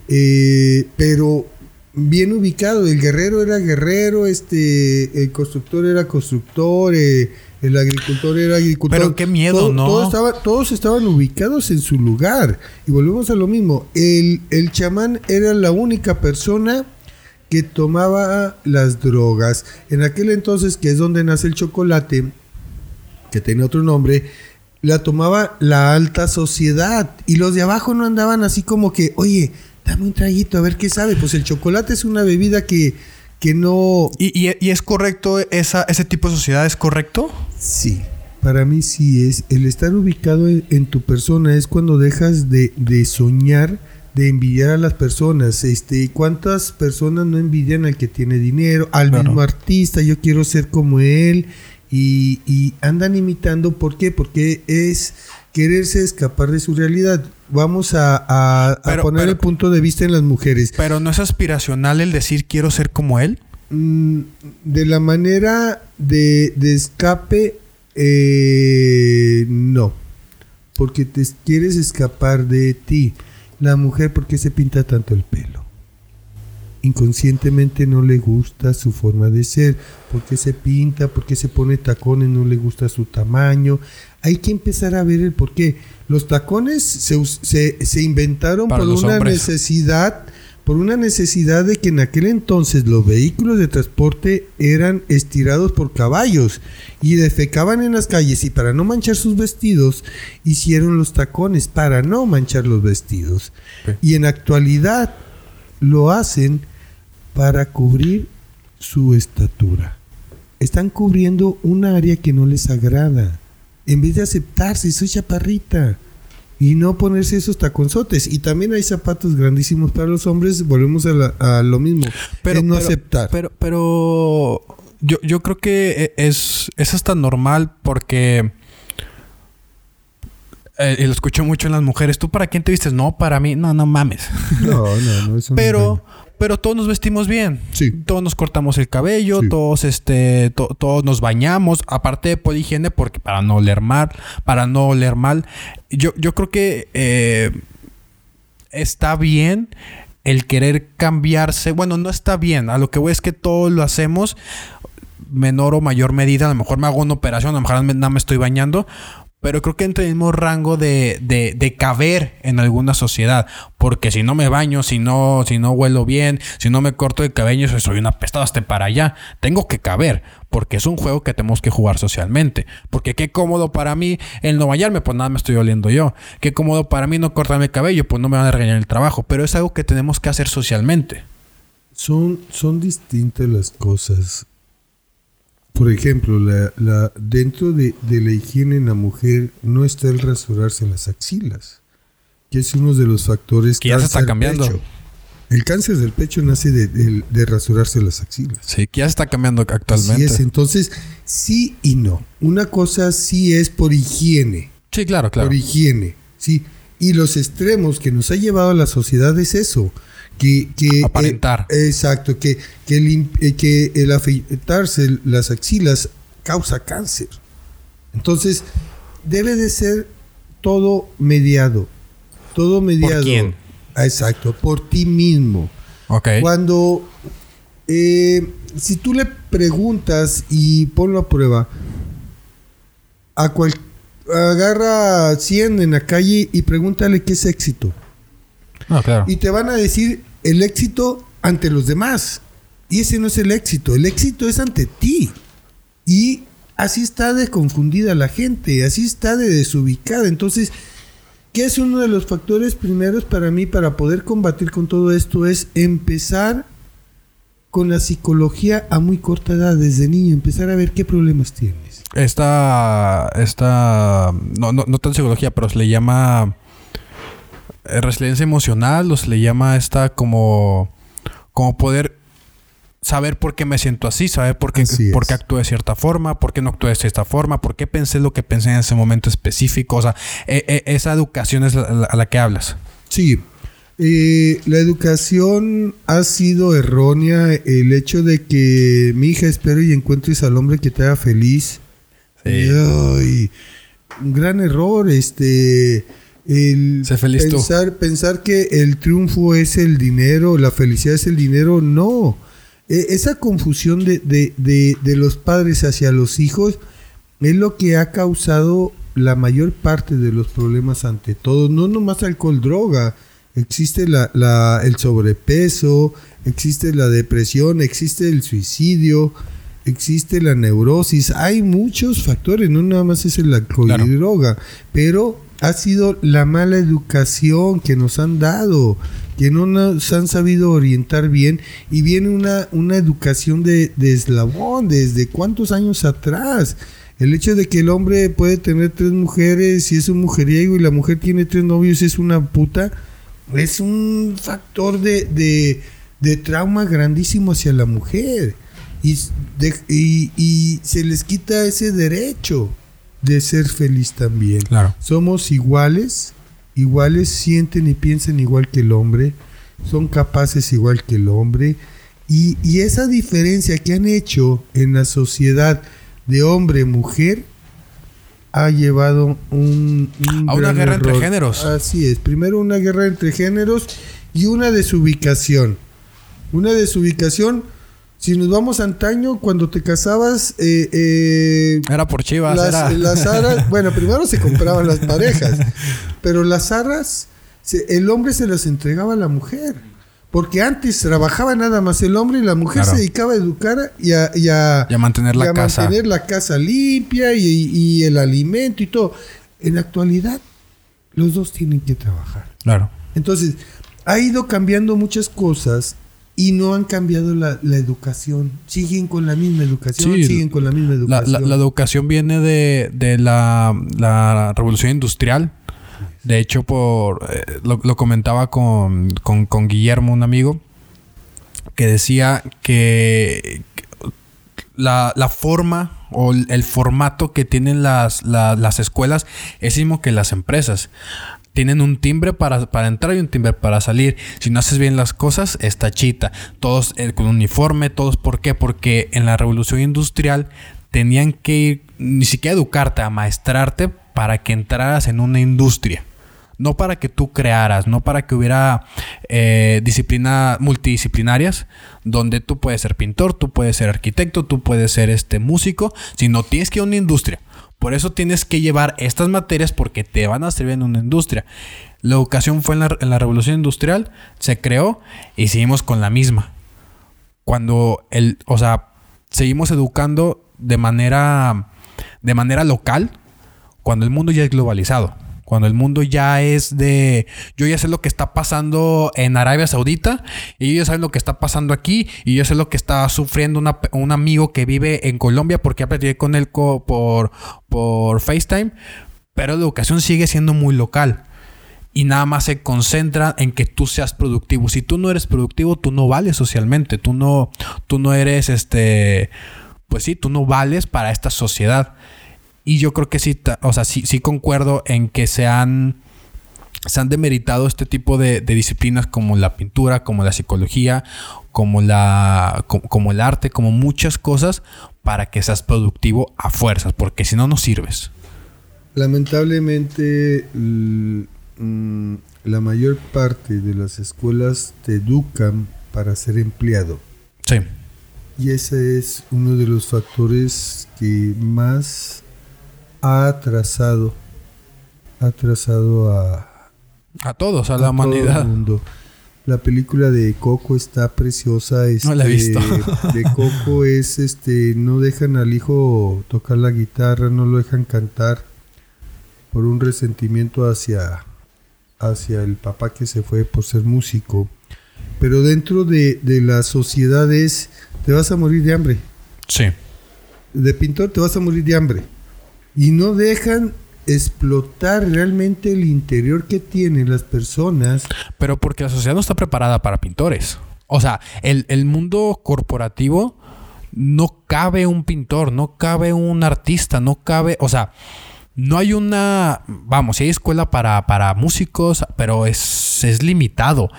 eh, pero bien ubicado. El guerrero era guerrero, este, el constructor era constructor, eh, el agricultor era agricultor. Pero qué miedo, ¿no? estaba, todos estaban ubicados en su lugar. Y volvemos a lo mismo. El, el chamán era la única persona que tomaba las drogas. En aquel entonces, que es donde nace el chocolate, que tiene otro nombre, la tomaba la alta sociedad. Y los de abajo no andaban así como que, oye, dame un traguito a ver qué sabe. Pues el chocolate es una bebida que, que no... ¿Y, es correcto esa, ese tipo de sociedad? ¿Es correcto? Sí. Para mí sí es. El estar ubicado en, tu persona es cuando dejas de, de soñar de envidiar a las personas. Este, ¿Cuántas personas no envidian al que tiene dinero, al mismo artista? Yo quiero ser como él. Y, andan imitando, ¿por qué? Porque es quererse escapar de su realidad. Vamos a, poner el punto de vista en las mujeres. Pero no es aspiracional el decir quiero ser como él. Mm, de la manera de, escape, eh, no. Porque te quieres escapar de ti. La mujer, ¿por qué se pinta tanto el pelo? Inconscientemente no le gusta su forma de ser. ¿Por qué se pinta? ¿Por qué se pone tacones? No le gusta su tamaño. Hay que empezar a ver el por qué. Los tacones se, se, inventaron por una necesidad por una necesidad de que en aquel entonces los vehículos de transporte eran estirados por caballos y defecaban en las calles y para no manchar sus vestidos hicieron los tacones para no manchar los vestidos. Y en actualidad lo hacen para cubrir su estatura. Están cubriendo un área que no les agrada. En vez de aceptarse, soy chaparrita y no ponerse esos taconzotes. Y también hay zapatos grandísimos para los hombres, volvemos a, lo mismo, pero no aceptar. Pero, pero yo, yo creo que e, es, es hasta normal porque... Eh, y lo escucho mucho en las mujeres. ¿Tú para quién te vistes? No, para mí. No, no mames. No, no, no. Eso pero, pero todos nos vestimos bien. Sí. Todos nos cortamos el cabello, todos este, todos nos bañamos, aparte de por higiene, porque para no oler mal, para no oler mal. Yo, yo creo que eh, está bien el querer cambiarse. Bueno, no está bien. A lo que voy es que todos lo hacemos menor o mayor medida. A lo mejor me hago una operación, a lo mejor nada me estoy bañando. Pero creo que entre el mismo rango de, de, de, caber en alguna sociedad. Porque si no me baño, si no, si no huelo bien, si no me corto el cabello, soy una pestada hasta para allá. Tengo que caber. Porque es un juego que tenemos que jugar socialmente. Porque qué cómodo para mí el no bañarme, pues nada me estoy oliendo yo. Qué cómodo para mí no cortarme el cabello, pues no me van a regañar el trabajo. Pero es algo que tenemos que hacer socialmente. Son, son distintas las cosas. Por ejemplo, la, dentro de, la higiene en la mujer no está el rasurarse las axilas, que es uno de los factores que ya se está cambiando. El cáncer del pecho nace de, rasurarse las axilas. Sí, que ya está cambiando actualmente. es, entonces sí y no. Una cosa sí es por higiene. Sí, claro, claro. Por higiene, sí. Y los extremos que nos ha llevado a la sociedad es eso que, que aparentar. exacto, que, que, el, eh, que el afeitarse las axilas causa cáncer. Entonces, debe de ser todo mediado. Todo mediado. ¿Por quién? Ah, exacto, por ti mismo. Ok. Cuando, eh, si tú le preguntas y ponlo a prueba, a cual, agarra 100 en la calle y pregúntale qué es éxito. Ah, claro. Y te van a decir el éxito ante los demás. Y ese no es el éxito, el éxito es ante ti. Y así está de confundida la gente, así está de desubicada. Entonces, ¿qué es uno de los factores primeros para mí para poder combatir con todo esto? Es empezar con la psicología a muy corta edad, desde niño, empezar a ver qué problemas tienes. Esta, esta, no, no, no tan psicología, pero se le llama resiliencia emocional, o se le llama esta como, como poder saber por qué me siento así, saber por qué, por qué actúo de cierta forma, por qué no actúo de cierta forma, por qué pensé lo que pensé en ese momento específico. O sea, e, e, esa educación es a la que hablas. Sí. Eh, la educación ha sido errónea. El hecho de que mi hija espero y encuentres al hombre que te haga feliz. Sí. un gran error. Este el pensar, pensar que el triunfo es el dinero, la felicidad es el dinero, no. E, esa confusión de, de, los padres hacia los hijos es lo que ha causado la mayor parte de los problemas ante todos, no nomás alcohol, droga, existe la, la, el sobrepeso, existe la depresión, existe el suicidio, existe la neurosis. Hay muchos factores, no nada más es el alcohol y droga, pero ha sido la mala educación que nos han dado, que no nos han sabido orientar bien y viene una, una educación de, de eslabón, desde cuántos años atrás. El hecho de que el hombre puede tener tres mujeres y es un mujeriego y la mujer tiene tres novios es una puta, es un factor de, de, trauma grandísimo hacia la mujer. Y, y, se les quita ese derecho de ser feliz también. Claro. Somos iguales, iguales, sienten y piensan igual que el hombre, son capaces igual que el hombre. Y, y esa diferencia que han hecho en la sociedad, de hombre-mujer ha llevado un, a una guerra entre géneros. Así es, primero una guerra entre géneros y una desubicación. Una desubicación, si nos vamos antaño, cuando te casabas... Eh, eh, era por chivas. Las, las aras, bueno, primero se compraban las parejas, pero las aras, el hombre se las entregaba a la mujer. Porque antes trabajaba nada más el hombre y la mujer se dedicaba a educar y a, y a, mantener la casa. mantener la casa limpia y, el alimento y todo. En la actualidad, los dos tienen que trabajar. Claro. Entonces, ha ido cambiando muchas cosas y no han cambiado la, educación. Siguen con la misma educación, siguen con la misma educación. La, educación viene de, de la, la revolución industrial de hecho, por eh, lo, comentaba con, Guillermo, un amigo, que decía que la, forma o el formato que tienen las, las escuelas es mismo que las empresas. Tienen un timbre para, entrar y un timbre para salir. Si no haces bien las cosas, está chita. Todos eh, con uniforme, todos. ¿Por qué? Porque en la revolución industrial tenían que ir, ni siquiera educarte, a maestrarte para que entraras en una industria no para que tú crearas, no para que hubiera eh, disciplinas multidisciplinarias donde tú puedes ser pintor, tú puedes ser arquitecto, tú puedes ser este músico, sino tienes que ir a una industria. Por eso tienes que llevar estas materias porque te van a servir en una industria. La educación fue en la, en la revolución industrial, se creó y seguimos con la misma. Cuando el, o sea, seguimos educando de manera, de manera local cuando el mundo ya es globalizado. Cuando el mundo ya es de. Yo ya sé lo que está pasando en Arabia Saudita. Y ellos saben lo que está pasando aquí. Y yo sé lo que está sufriendo un amigo que vive en Colombia. Porque aprendí con él por, por FaceTime. Pero la educación sigue siendo muy local. Y nada más se concentra en que tú seas productivo. Si tú no eres productivo, tú no vales socialmente. Tú no, tú no eres este. Pues sí, tú no vales para esta sociedad. Y yo creo que sí, o sea, sí, sí concuerdo en que se han, se han demeritado este tipo de, disciplinas como la pintura, como la psicología, como, la, como, el arte, como muchas cosas para que seas productivo a fuerzas, porque si no, no sirves. Lamentablemente, mm, la mayor parte de las escuelas te educan para ser empleado. Sí. Y ese es uno de los factores que más ha atrasado, ha atrasado a... A todos, a, la humanidad. mundo. La película de Coco está preciosa. no la he este, visto. de Coco es, este, no dejan al hijo tocar la guitarra, no lo dejan cantar por un resentimiento hacia, hacia el papá que se fue por ser músico. Pero dentro de, de la sociedad es, te vas a morir de hambre. Sí. De pintor te vas a morir de hambre y no dejan explotar realmente el interior que tienen las personas. Pero porque la sociedad no está preparada para pintores. O sea, el, mundo corporativo no cabe un pintor, no cabe un artista, no cabe, o sea, no hay una, vamos, hay escuela para, para músicos, pero es, es limitado.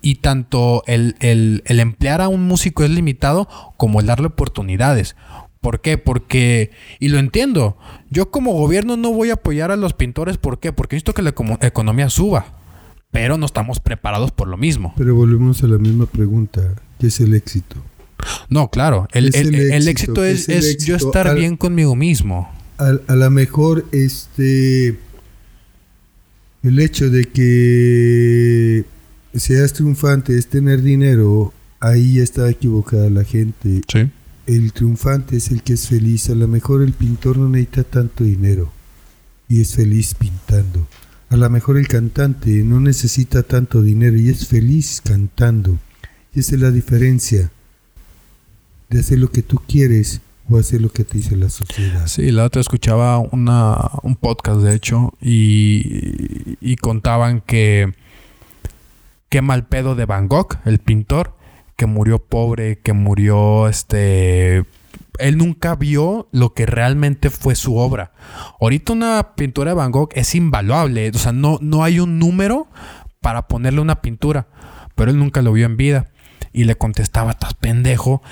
Y tanto el, el, el emplear a un músico es limitado como el darle oportunidades. ¿Por qué? Porque, y lo entiendo, yo como gobierno no voy a apoyar a los pintores, ¿por qué? Porque necesito que la economía suba, pero no estamos preparados por lo mismo. Pero volvemos a la misma pregunta, ¿qué es el éxito? No, claro, el, éxito, es, es, yo estar bien conmigo mismo. A, a lo mejor, este, el hecho de que seas triunfante es tener dinero, ahí ya está equivocada la gente. Sí. El triunfante es el que es feliz. A lo mejor el pintor no necesita tanto dinero y es feliz pintando. A lo mejor el cantante no necesita tanto dinero y es feliz cantando. Y esa es la diferencia de hacer lo que tú quieres o hacer lo que te dice la sociedad. Sí, la otra escuchaba una, un podcast, de hecho, y, y contaban que qué mal pedo de Van Gogh, el pintor, que murió pobre, que murió este él nunca vio lo que realmente fue su obra. Ahorita una pintura de Van Gogh es invaluable, o sea, no, no hay un número para ponerle una pintura, pero él nunca lo vio en vida. Y le contestaba, estás pendejo.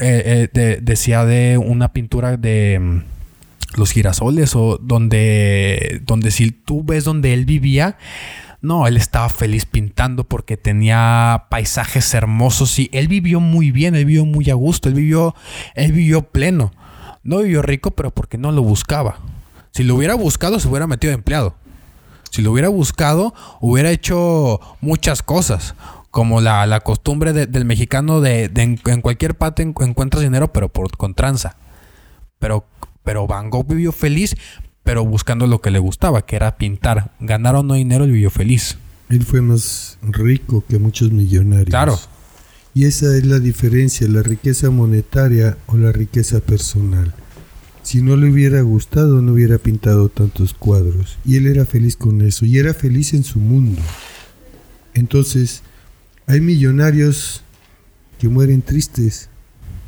Eh, eh, decía de una pintura de mm, los girasoles o donde, donde si tú ves donde él vivía, no, él estaba feliz pintando porque tenía paisajes hermosos y él vivió muy bien, él vivió muy a gusto, él vivió, él vivió pleno. No vivió rico, pero porque no lo buscaba. Si lo hubiera buscado, se hubiera metido de empleado. Si lo hubiera buscado, hubiera hecho muchas cosas. Como la, costumbre del mexicano de, en, cualquier parte encuentras dinero, pero por, con tranza. Pero, pero Van Gogh vivió feliz pero buscando lo que le gustaba, que era pintar. Ganar o no dinero, y vivió feliz. Él fue más rico que muchos millonarios. Claro. Y esa es la diferencia, la riqueza monetaria o la riqueza personal. Si no le hubiera gustado, no hubiera pintado tantos cuadros. Y él era feliz con eso. Y era feliz en su mundo. Entonces, hay millonarios que mueren tristes,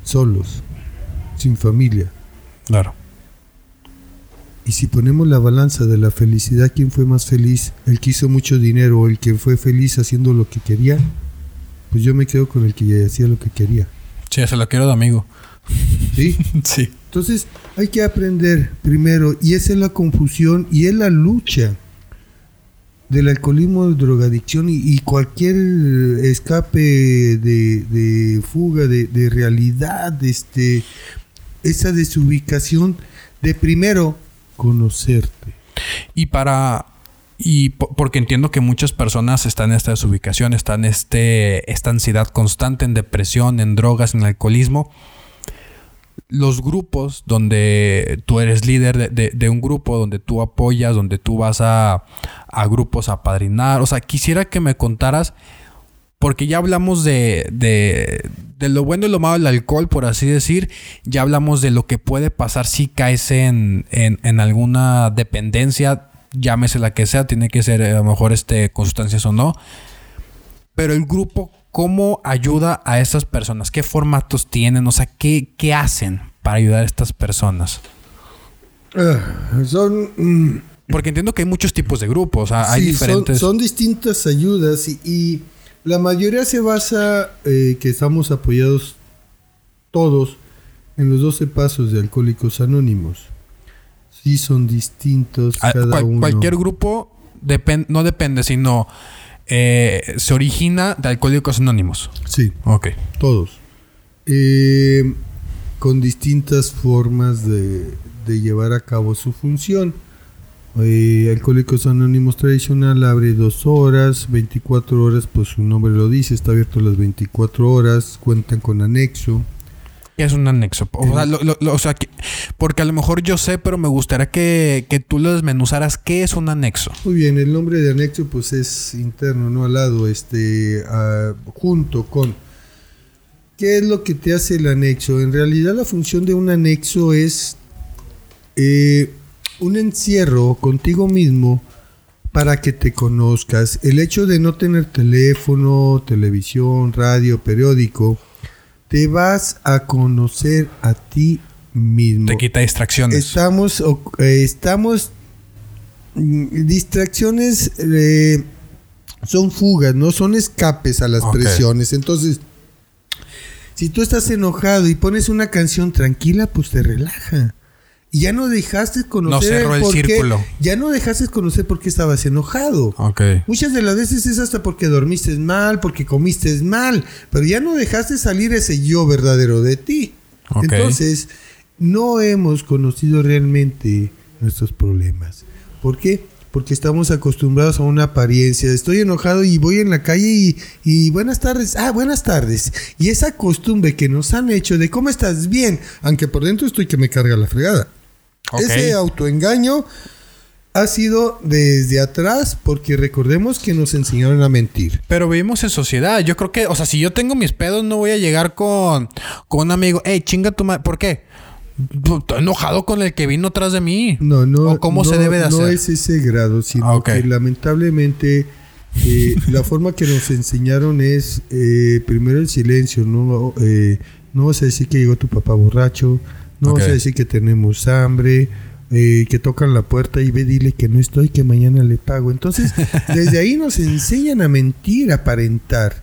solos, sin familia. Claro. Y si ponemos la balanza de la felicidad, ¿quién fue más feliz? ¿El que hizo mucho dinero o el que fue feliz haciendo lo que quería? Pues yo me quedo con el que hacía lo que quería. Sí, se lo quiero de amigo. ¿Sí? sí. Entonces hay que aprender primero, y esa es la confusión y es la lucha del alcoholismo, de drogadicción y, cualquier escape de, fuga de, de, realidad, este, esa desubicación de primero conocerte. Y para y porque entiendo que muchas personas están en esta desubicación, están en este, esta ansiedad constante, en depresión, en drogas, en alcoholismo. Los grupos donde tú eres líder de, un grupo, donde tú apoyas, donde tú vas a, a grupos a padrinar. O sea, quisiera que me contaras porque ya hablamos de, de, lo bueno y lo malo del alcohol, por así decir. Ya hablamos de lo que puede pasar si caes en, en, alguna dependencia, llámese la que sea, tiene que ser a lo mejor este, con sustancias o no. Pero el grupo, ¿cómo ayuda a esas personas? ¿Qué formatos tienen? O sea, ¿qué, qué hacen para ayudar a estas personas? Ah, son... Mm, porque entiendo que hay muchos tipos de grupos, hay diferentes... Son, distintas ayudas y la mayoría se basa eh, que estamos apoyados todos en los 12 pasos de Alcohólicos Anónimos. Sí son distintos ah, cada uno. Cualquier grupo no depende, sino eh, se origina de Alcohólicos Anónimos. Sí. Ok. Todos. Eh, con distintas formas de, de llevar a cabo su función. Eh, Alcohólicos Anónimos Tradicional abre dos horas, 24 horas, pues su nombre lo dice, está abierto las 24 horas, cuentan con anexo. ¿Qué es un anexo? O sea, porque a lo mejor yo sé, pero me gustaría que, que, tú lo desmenuzaras. ¿Qué es un anexo? Muy bien, el nombre de anexo pues es interno, no al lado, este, junto con... ¿Qué es lo que te hace el anexo? En realidad la función de un anexo es... Eh, un encierro contigo mismo para que te conozcas. El hecho de no tener teléfono, televisión, radio, periódico, te vas a conocer a ti mismo. Te quita distracciones. Estamos, eh, estamos, mm, distracciones eh, son fugas, no son escapes a las presiones. Entonces, si tú estás enojado y pones una canción tranquila, pues te relaja. Y ya no dejaste conocer. No el círculo. Ya no dejaste conocer por qué estabas enojado. Muchas de las veces es hasta porque dormiste mal, porque comiste mal. Pero ya no dejaste salir ese yo verdadero de ti. Entonces, no hemos conocido realmente nuestros problemas. ¿Por qué? porque estamos acostumbrados a una apariencia. Estoy enojado y voy en la calle y, y buenas tardes. Ah, buenas tardes. Y esa costumbre que nos han hecho de cómo estás bien, aunque por dentro estoy que me carga la fregada. Ese autoengaño ha sido desde atrás porque recordemos que nos enseñaron a mentir. Pero vivimos en sociedad. Yo creo que, o sea, si yo tengo mis pedos, no voy a llegar con, con un amigo. Hey, chinga tu madre. ¿Por qué? Estoy enojado con el que vino atrás de mí. No, no. ¿O cómo se debe de hacer? No es ese grado, sino Ah, que lamentablemente eh, la forma que nos enseñaron es eh, primero el silencio. No, eh, no vas a decir que llegó tu papá borracho. No Ok. vas a decir que tenemos hambre. eh, que tocan la puerta y ve, dile que no estoy, que mañana le pago. Entonces, desde ahí nos enseñan a mentir, a aparentar.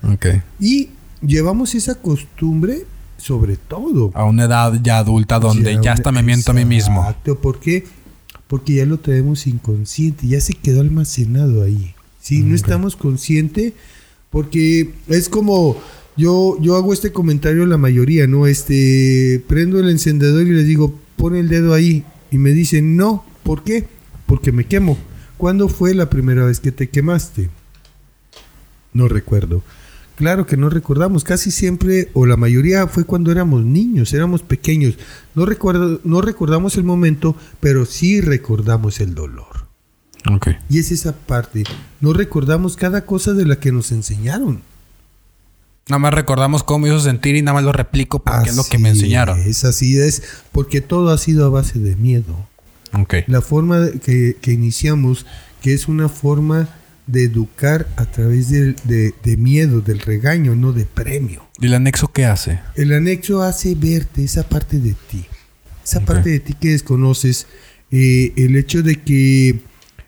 Y llevamos esa costumbre sobre todo. A una edad ya adulta donde ya, una- hasta me miento a mí mismo. Exacto, ¿por qué? Porque ya lo traemos inconsciente, ya se quedó almacenado ahí. Sí, Mm, no estamos conscientes porque es como yo yo hago este comentario la mayoría, ¿no? Este, prendo el encendedor y les digo, "Pon el dedo ahí." Y me dicen, "No, ¿por qué?" Porque me quemo. ¿Cuándo fue la primera vez que te quemaste? No recuerdo. Claro que no recordamos, casi siempre o la mayoría fue cuando éramos niños, éramos pequeños. No recuerdo, no recordamos el momento, pero sí recordamos el dolor. Ok. Y es esa parte, no recordamos cada cosa de la que nos enseñaron. Nada más recordamos cómo me hizo sentir y nada más lo replico porque es lo que me Así enseñaron. Es así es, porque todo ha sido a base de miedo. Ok. La forma de- que, que iniciamos, que es una forma de educar a través del- de, de miedo, del regaño, no de premio. ¿Y el anexo qué hace? El anexo hace verte esa parte de ti, esa parte de ti que desconoces. eh, el hecho de que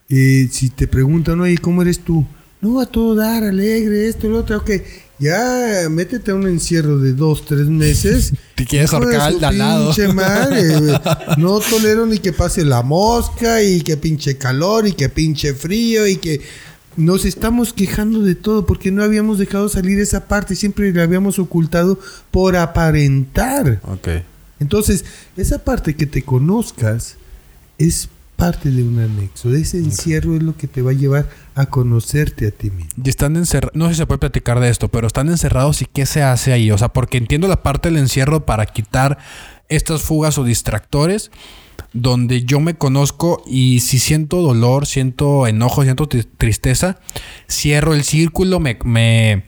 eh, si te preguntan, oye, ¿cómo eres tú? No, a todo dar, alegre, esto, lo otro, ok. Ya métete a un encierro de dos, tres meses. Te quieres ahorcar al lado. madre. No tolero ni que pase la mosca y que pinche calor y que pinche frío y que nos estamos quejando de todo porque no habíamos dejado salir esa parte, siempre la habíamos ocultado por aparentar. Ok. Entonces, esa parte que te conozcas es parte de un anexo. Ese encierro es lo que te va a llevar a conocerte a ti mismo. Y están encerrados, no sé si se puede platicar de esto, pero están encerrados y qué se hace ahí. O sea, porque entiendo la parte del encierro para quitar estas fugas o distractores donde yo me conozco y si siento dolor, siento enojo, siento tri- tristeza, cierro el círculo, me, me,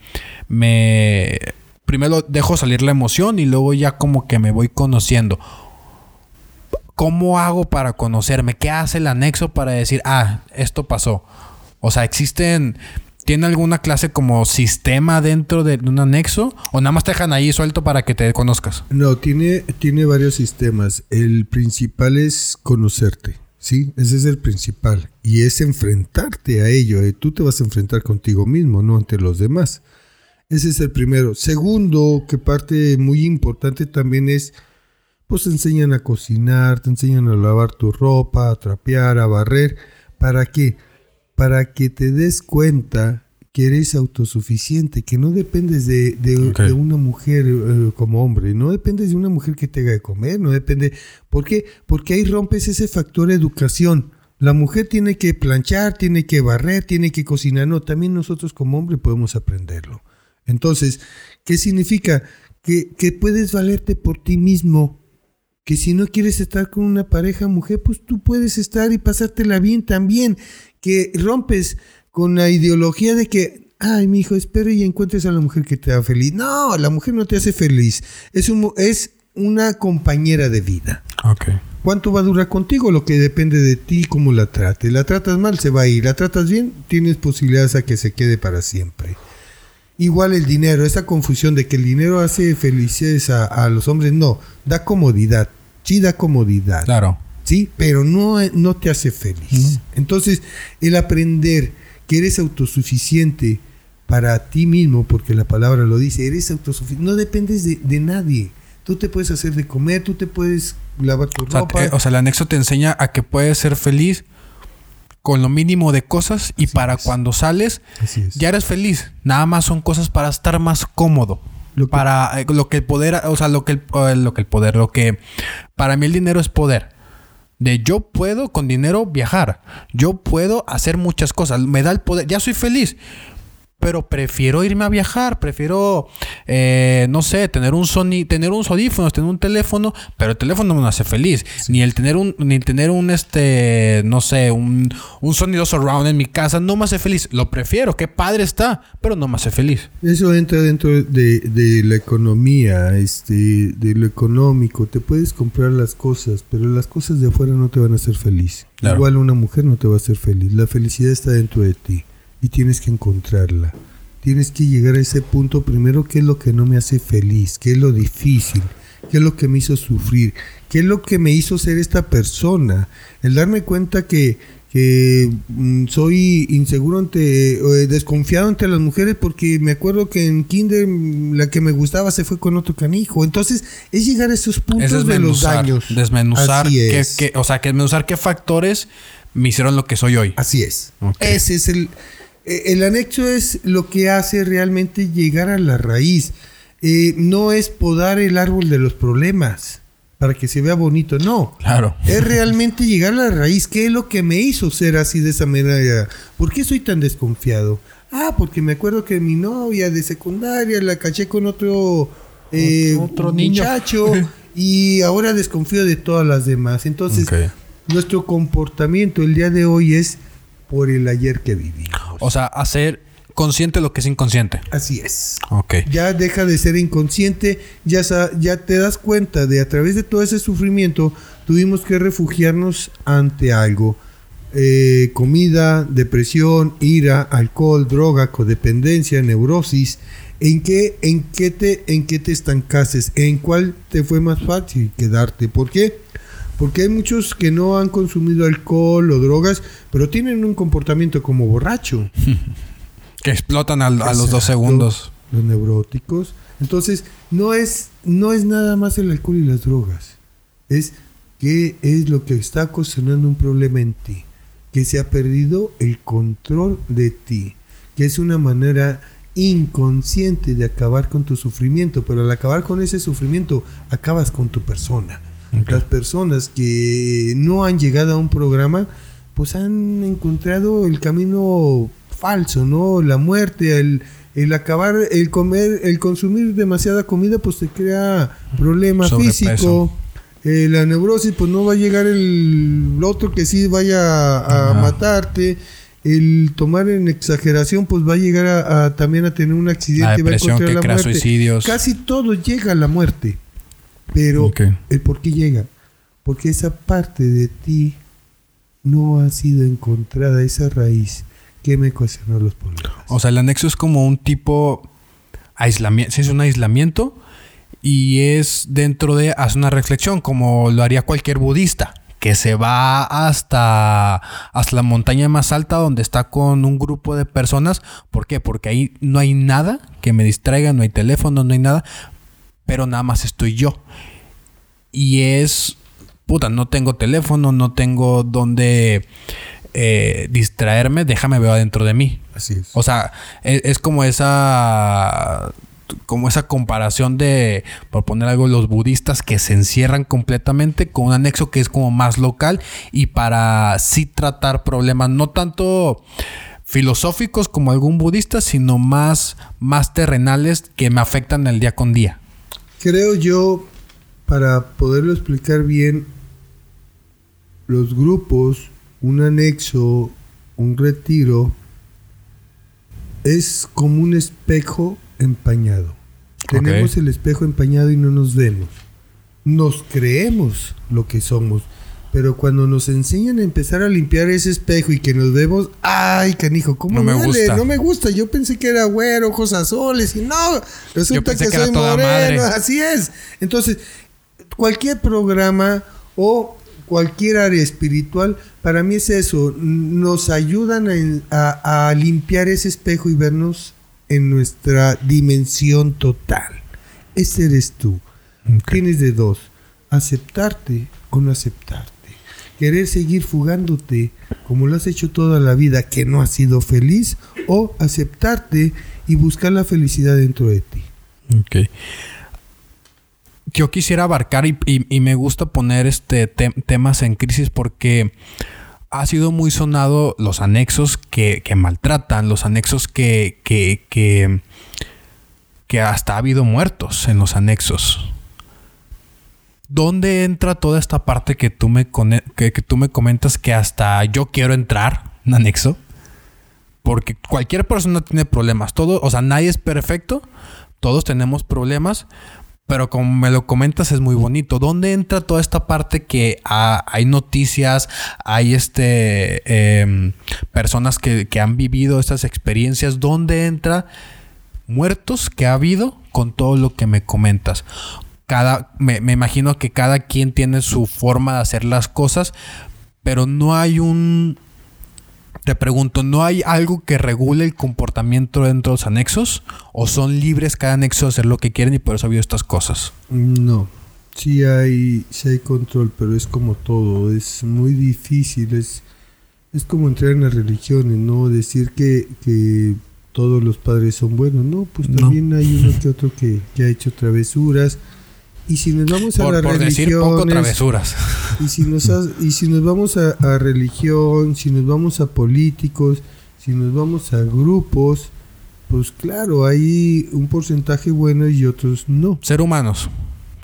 me primero dejo salir la emoción y luego ya como que me voy conociendo. ¿Cómo hago para conocerme? ¿Qué hace el anexo para decir, ah, esto pasó? O sea, existen. ¿Tiene alguna clase como sistema dentro de un anexo? ¿O nada más te dejan ahí suelto para que te conozcas? No, tiene, tiene varios sistemas. El principal es conocerte, ¿sí? Ese es el principal. Y es enfrentarte a ello. eh. Tú te vas a enfrentar contigo mismo, no ante los demás. Ese es el primero. Segundo, que parte muy importante también es, pues te enseñan a cocinar, te enseñan a lavar tu ropa, a trapear, a barrer. ¿Para qué? Para que te des cuenta que eres autosuficiente, que no dependes de, de- Ok. de una mujer eh, como hombre, no dependes de una mujer que te haga de comer, no depende... ¿Por qué? Porque ahí rompes ese factor educación. La mujer tiene que planchar, tiene que barrer, tiene que cocinar. No, también nosotros como hombre podemos aprenderlo. Entonces, ¿qué significa? Que, que puedes valerte por ti mismo. Que si no quieres estar con una pareja mujer, pues tú puedes estar y pasártela bien también. Que rompes con la ideología de que, ay, mi hijo, espero y encuentres a la mujer que te haga feliz. No, la mujer no te hace feliz. Es, un, es una compañera de vida. ¿Cuánto va a durar contigo? Lo que depende de ti, cómo la trates. La tratas mal, se va a ir. La tratas bien, tienes posibilidades a que se quede para siempre. Igual el dinero, esa confusión de que el dinero hace felices a, a los hombres, no, da comodidad, sí da comodidad, Claro. sí, pero no, no te hace feliz. Entonces, el aprender que eres autosuficiente para ti mismo, porque la palabra lo dice, eres autosuficiente, no dependes de, de nadie. Tú te puedes hacer de comer, tú te puedes lavar tu O sea, ropa. eh, o sea, el anexo te enseña a que puedes ser feliz con lo mínimo de cosas y para es. cuando sales ya eres feliz. Nada más son cosas para estar más cómodo. Lo que- para eh, lo que el poder, o sea, lo que el, eh, lo que el poder, lo que para mí el dinero es poder. De yo puedo con dinero viajar. Yo puedo hacer muchas cosas. Me da el poder. Ya soy feliz pero prefiero irme a viajar, prefiero, eh, no sé, tener un Sony, tener unos audífonos, tener un teléfono, pero el teléfono no me hace feliz. Ni el tener un, ni tener un, este, no sé, un, un sonido surround en mi casa no me hace feliz. Lo prefiero, qué padre está, pero no me hace feliz. Eso entra dentro de, de la economía, este, de lo económico. Te puedes comprar las cosas, pero las cosas de afuera no te van a hacer feliz. Igual una mujer no te va a hacer feliz. La felicidad está dentro de ti y tienes que encontrarla. Tienes que llegar a ese punto primero, qué es lo que no me hace feliz, qué es lo difícil, qué es lo que me hizo sufrir, qué es lo que me hizo ser esta persona. El darme cuenta que, que mm, soy inseguro ante, desconfiado ante las mujeres porque me acuerdo que en kinder mm, la que me gustaba se fue con otro canijo. Entonces es llegar a esos puntos de los daños. Desmenuzar, qué, o sea, que desmenuzar qué factores me hicieron lo que soy hoy. Así es. Ese es el, eh, el anexo es lo que hace realmente llegar a la raíz. Eh, no es podar el árbol de los problemas para que se vea bonito, no. Claro. Es realmente llegar a la raíz. ¿Qué es lo que me hizo ser así de esa manera? ¿Por qué soy tan desconfiado? Ah, porque me acuerdo que mi novia de secundaria la caché con otro, eh, otro muchacho y ahora desconfío de todas las demás. Entonces, nuestro comportamiento el día de hoy es por el ayer que vivimos. O sea, hacer consciente lo que es inconsciente. Así es. Ok. Ya deja de ser inconsciente, ya, ya te das cuenta de a través de todo ese sufrimiento tuvimos que refugiarnos ante algo. Eh, comida, depresión, ira, alcohol, droga, codependencia, neurosis. ¿En qué, en qué te, en qué te estancases? ¿En cuál te fue más fácil quedarte? ¿Por qué? Porque hay muchos que no han consumido alcohol o drogas, pero tienen un comportamiento como borracho. que explotan a los dos segundos. Los neuróticos. Entonces, no es, no es nada más el alcohol y las drogas. Es qué es lo que está ocasionando un problema en ti. Que se ha perdido el control de ti. Que es una manera inconsciente de acabar con tu sufrimiento. Pero al acabar con ese sufrimiento, acabas con tu persona. Las personas que no han llegado a un programa, pues han encontrado el camino falso, ¿no? La muerte, el, el acabar, el comer, el consumir demasiada comida, pues te crea problemas físicos. Eh, la neurosis, pues no va a llegar el otro que sí vaya a, matarte. El tomar en exageración, pues va a llegar a, también a tener un accidente. La depresión va a que crea suicidios. Casi todo llega a la muerte. Pero el por qué llega, porque esa parte de ti no ha sido encontrada, esa raíz que me ocasionó los problemas. O sea, el anexo es como un tipo aislamiento, es un aislamiento y es dentro de hacer una reflexión, como lo haría cualquier budista que se va hasta, hasta la montaña más alta donde está con un grupo de personas. ¿Por qué? Porque ahí no hay nada que me distraiga, no hay teléfono, no hay nada pero nada más estoy yo. Y es, puta, no tengo teléfono, no tengo donde eh, distraerme, déjame ver adentro de mí. Así es. O sea, es, es, como esa como esa comparación de, por poner algo, los budistas que se encierran completamente con un anexo que es como más local y para sí tratar problemas, no tanto filosóficos como algún budista, sino más, más terrenales que me afectan el día con día creo yo, para poderlo explicar bien, los grupos, un anexo, un retiro, es como un espejo empañado. Tenemos el espejo empañado y no nos vemos. Nos creemos lo que somos. Pero cuando nos enseñan a empezar a limpiar ese espejo y que nos vemos, ay, canijo, ¿cómo no me gusta? No me gusta. Yo pensé que era güero, ojos azules y no, resulta que, soy moreno, así es. Entonces, cualquier programa o cualquier área espiritual, para mí es eso, nos ayudan a, limpiar ese espejo y vernos en nuestra dimensión total. Ese eres tú. Tienes de dos, aceptarte o no aceptarte querer seguir fugándote como lo has hecho toda la vida que no has sido feliz o aceptarte y buscar la felicidad dentro de ti. Ok. yo quisiera abarcar y, me gusta poner este temas en crisis porque ha sido muy sonado los anexos que, maltratan, los anexos que, que, que, hasta ha habido muertos en los anexos. ¿Dónde entra toda esta parte que tú me, que, tú me comentas que hasta yo quiero entrar, un anexo? Porque cualquier persona tiene problemas. Todo, o sea, nadie es perfecto. Todos tenemos problemas. Pero como me lo comentas, es muy bonito. ¿Dónde entra toda esta parte que hay noticias, hay este em, personas que, han vivido estas experiencias? ¿Dónde entra muertos que ha habido con todo lo que me comentas? Cada, me, me imagino que cada quien tiene su forma de hacer las cosas, pero no hay un te pregunto, ¿no hay algo que regule el comportamiento dentro de los anexos? ¿O son libres cada anexo de hacer lo que quieren y por eso ha habido estas cosas? No. Sí hay, sí hay control, pero es como todo. Es muy difícil. Es, es como entrar en las religiones, ¿no? Decir que, que todos los padres son buenos. No, pues también hay uno que otro que, que ha hecho travesuras y si nos vamos a la religión. travesuras. Y si nos, y si nos vamos a, religión, si nos vamos a políticos, si nos vamos a grupos, pues claro, hay un porcentaje bueno y otros no. Ser humanos.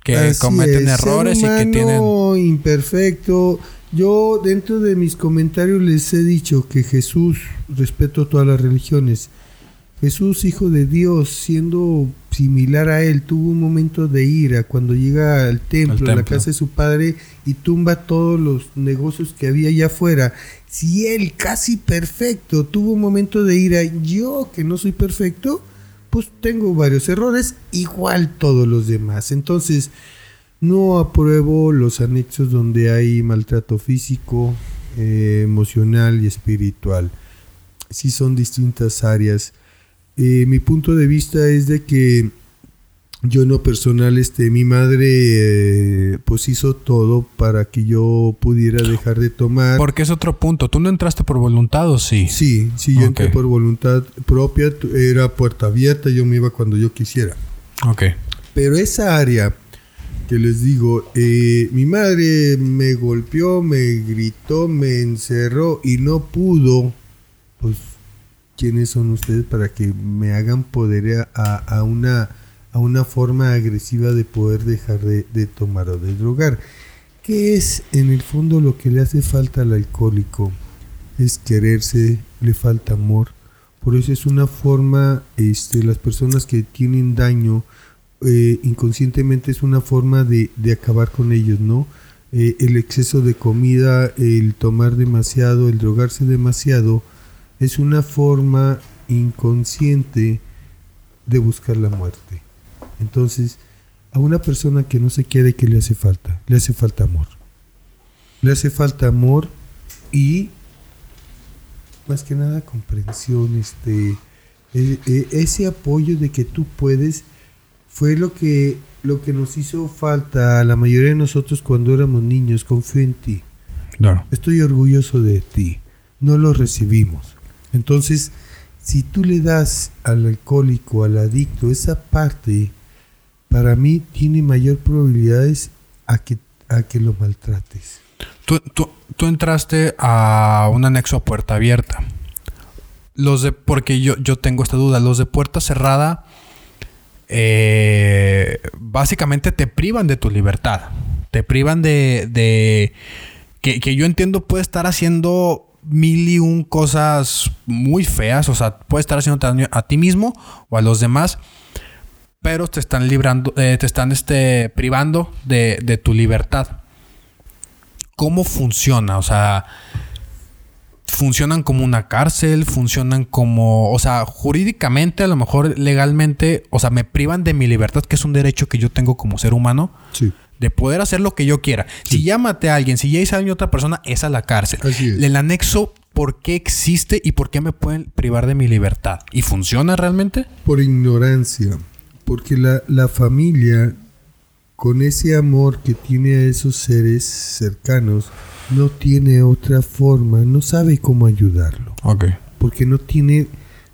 Que cometen errores y que tienen. imperfecto. Yo, dentro de mis comentarios, les he dicho que Jesús, respeto todas las religiones, Jesús, hijo de Dios, siendo similar a él, tuvo un momento de ira cuando llega al templo, a la casa de su padre y tumba todos los negocios que había allá afuera. Si él, casi perfecto, tuvo un momento de ira, yo que no soy perfecto, pues tengo varios errores, igual todos los demás. Entonces, no apruebo los anexos donde hay maltrato físico, eh, emocional y espiritual. Si son distintas áreas eh, mi punto de vista es de que yo no personal, este, mi madre eh, pues hizo todo para que yo pudiera dejar de tomar. Porque es otro punto. ¿Tú no entraste por voluntad o sí? Sí, sí, yo entré por voluntad propia. Era puerta abierta, yo me iba cuando yo quisiera. Ok. Pero esa área que les digo, eh, mi madre me golpeó, me gritó, me encerró y no pudo, pues quiénes son ustedes para que me hagan poder a, una, a una forma agresiva de poder dejar de, tomar o de drogar. ¿Qué es en el fondo lo que le hace falta al alcohólico? Es quererse, le falta amor. Por eso es una forma, este, las personas que tienen daño eh, inconscientemente es una forma de, acabar con ellos, ¿no? Eh, el exceso de comida, el tomar demasiado, el drogarse demasiado, es una forma inconsciente de buscar la muerte. Entonces, a una persona que no se quiere, ¿qué le hace falta? Le hace falta amor. Le hace falta amor y más que nada comprensión, este, e, e, ese apoyo de que tú puedes fue lo que, lo que nos hizo falta a la mayoría de nosotros cuando éramos niños. Confío en ti. Claro. Estoy orgulloso de ti. No lo recibimos. Entonces, si tú le das al alcohólico, al adicto, esa parte, para mí tiene mayor probabilidades a que, lo maltrates. Tú, tú, entraste a un anexo a puerta abierta. Los de, porque yo, yo tengo esta duda, los de puerta cerrada eh, básicamente te privan de tu libertad. Te privan de, de que, que yo entiendo puede estar haciendo mil y un cosas muy feas. O sea, puedes estar haciendo daño a ti mismo o a los demás. Pero te están librando, eh, te están este, privando de, de tu libertad. ¿Cómo funciona? O sea, funcionan como una cárcel, funcionan como, o sea, jurídicamente, a lo mejor legalmente, o sea, me privan de mi libertad, que es un derecho que yo tengo como ser humano. Sí de poder hacer lo que yo quiera. Si ya maté a alguien, si ya hice daño a otra persona, es a la cárcel. El anexo, ¿por qué existe y por qué me pueden privar de mi libertad? ¿Y funciona realmente? Por ignorancia. Porque la, la familia, con ese amor que tiene a esos seres cercanos, no tiene otra forma, no sabe cómo ayudarlo. Ok. Porque no tiene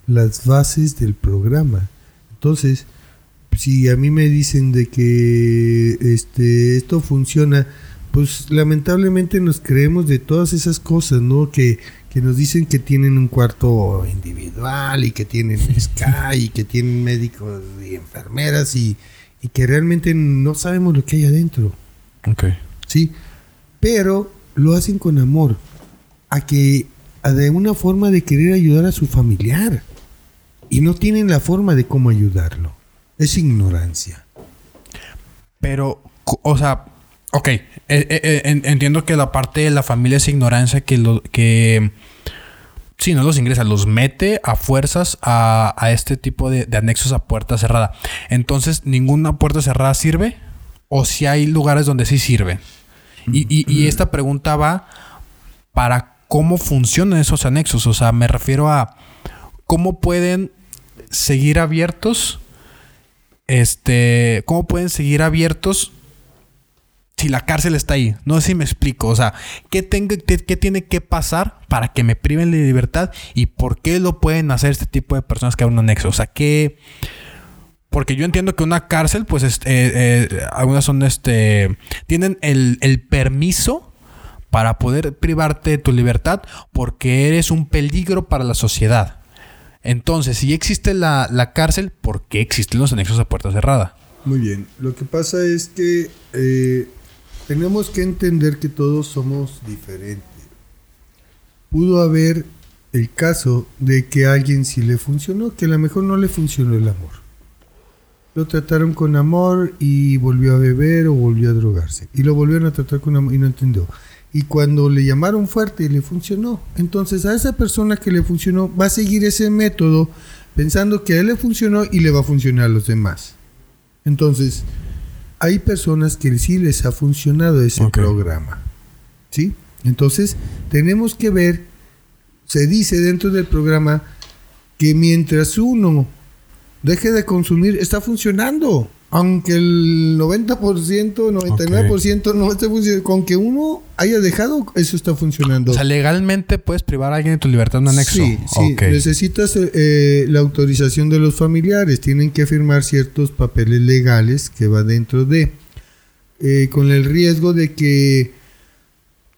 las bases del programa. Entonces, si a mí me dicen de que este esto funciona, pues lamentablemente nos creemos de todas esas cosas, ¿no? Que, que nos dicen que tienen un cuarto individual y que tienen Sky y que tienen médicos y enfermeras y, y que realmente no sabemos lo que hay adentro. Ok. Sí, pero lo hacen con amor, a que a de una forma de querer ayudar a su familiar y no tienen la forma de cómo ayudarlo. Es ignorancia. Pero, o sea, ok, eh, eh, eh, en- entiendo que la parte de la familia es ignorancia que lo que sí, no los ingresa, los mete a fuerzas a, a este tipo de, de anexos a puerta cerrada. Entonces, ¿ninguna puerta cerrada sirve? ¿O si hay lugares donde sí sirve? Y, y- y esta pregunta va para cómo funcionan esos anexos. O sea, me refiero a cómo pueden seguir abiertos. Este, cómo pueden seguir abiertos si la cárcel está ahí. No sé si me explico. O sea, ¿qué, tengo, qué, qué tiene que pasar para que me priven de libertad? ¿Y por qué lo pueden hacer este tipo de personas que abren un anexo? O sea, ¿qué...? Porque yo entiendo que una cárcel, pues, este, eh, algunas son, este... Tienen el permiso para poder privarte de tu libertad porque eres un peligro para la sociedad. Entonces, si existe la, la cárcel, ¿por qué existen los anexos a puerta cerrada? Muy bien. Lo que pasa es que eh, tenemos que entender que todos somos diferentes. Pudo haber el caso de que a alguien sí le funcionó, que a lo mejor no le funcionó el amor. Lo trataron con amor y volvió a beber o volvió a drogarse. Y lo volvieron a tratar con amor y no entendió. Y cuando le llamaron fuerte y le funcionó, entonces a esa persona que le funcionó va a seguir ese método pensando que a él le funcionó y le va a funcionar a los demás. Entonces, hay personas que sí les ha funcionado ese programa. ¿Sí? Entonces, tenemos que ver, se dice dentro del programa que mientras uno deje de consumir, está funcionando. Aunque el 90%, 99% no esté funcionando, con que uno haya dejado, eso está funcionando. O sea, legalmente puedes privar a alguien de tu libertad en anexo. Sí, sí. Necesitas eh, la autorización de los familiares. Tienen que firmar ciertos papeles legales que va dentro de. eh, con el riesgo de que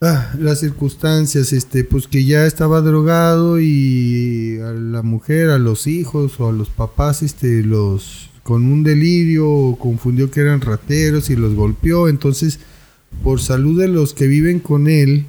ah, las circunstancias, este, pues que ya estaba drogado y a la mujer, a los hijos o a los papás, este, los con un delirio confundió que eran rateros y los golpeó. Entonces, por salud de los que viven con él,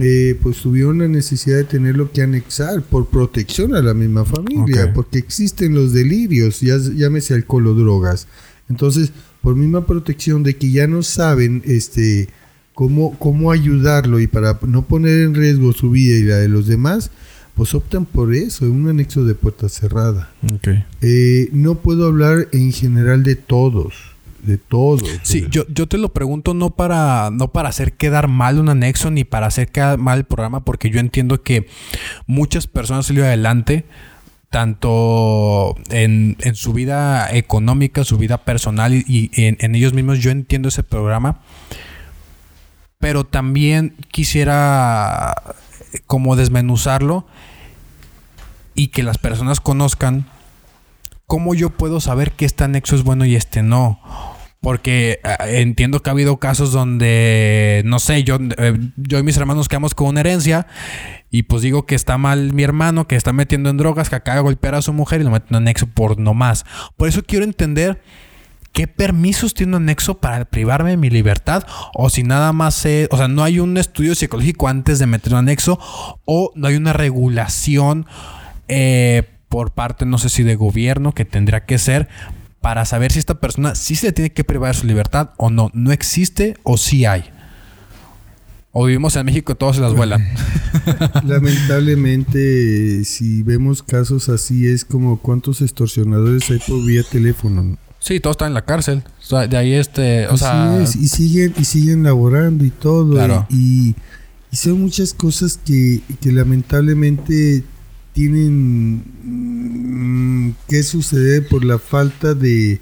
eh, pues tuvieron la necesidad de tenerlo que anexar por protección a la misma familia, porque existen los delirios, ya, llámese alcohol o drogas. Entonces, por misma protección de que ya no saben este cómo, cómo ayudarlo y para no poner en riesgo su vida y la de los demás, pues optan por eso, un anexo de puerta cerrada. Ok. Eh, no puedo hablar en general de todos, de todos. Sí, yo, yo te lo pregunto no para, no para hacer quedar mal un anexo ni para hacer quedar mal el programa, porque yo entiendo que muchas personas han salido adelante, tanto en, en su vida económica, su vida personal y, y en, en ellos mismos. Yo entiendo ese programa. Pero también quisiera como desmenuzarlo y que las personas conozcan cómo yo puedo saber que este anexo es bueno y este no. Porque eh, entiendo que ha habido casos donde, no sé, yo, eh, yo y mis hermanos quedamos con una herencia y pues digo que está mal mi hermano, que está metiendo en drogas, que acaba de golpear a su mujer y lo meten en anexo por no más. Por eso quiero entender qué permisos tiene un anexo para privarme de mi libertad o si nada más, eh, o sea, no hay un estudio psicológico antes de meter un anexo o no hay una regulación eh, por parte, no sé si de gobierno, que tendría que ser para saber si esta persona sí se le tiene que privar de su libertad o no. ¿No existe o sí hay? O vivimos en México y todos se las vuelan. Lamentablemente, si vemos casos así, es como cuántos extorsionadores hay por vía teléfono. Sí, todos están en la cárcel. O sea, de ahí este, o Así sea, es, y siguen, y siguen laborando y todo. Claro. Y, y son muchas cosas que, que lamentablemente tienen mm, que suceder por la falta de,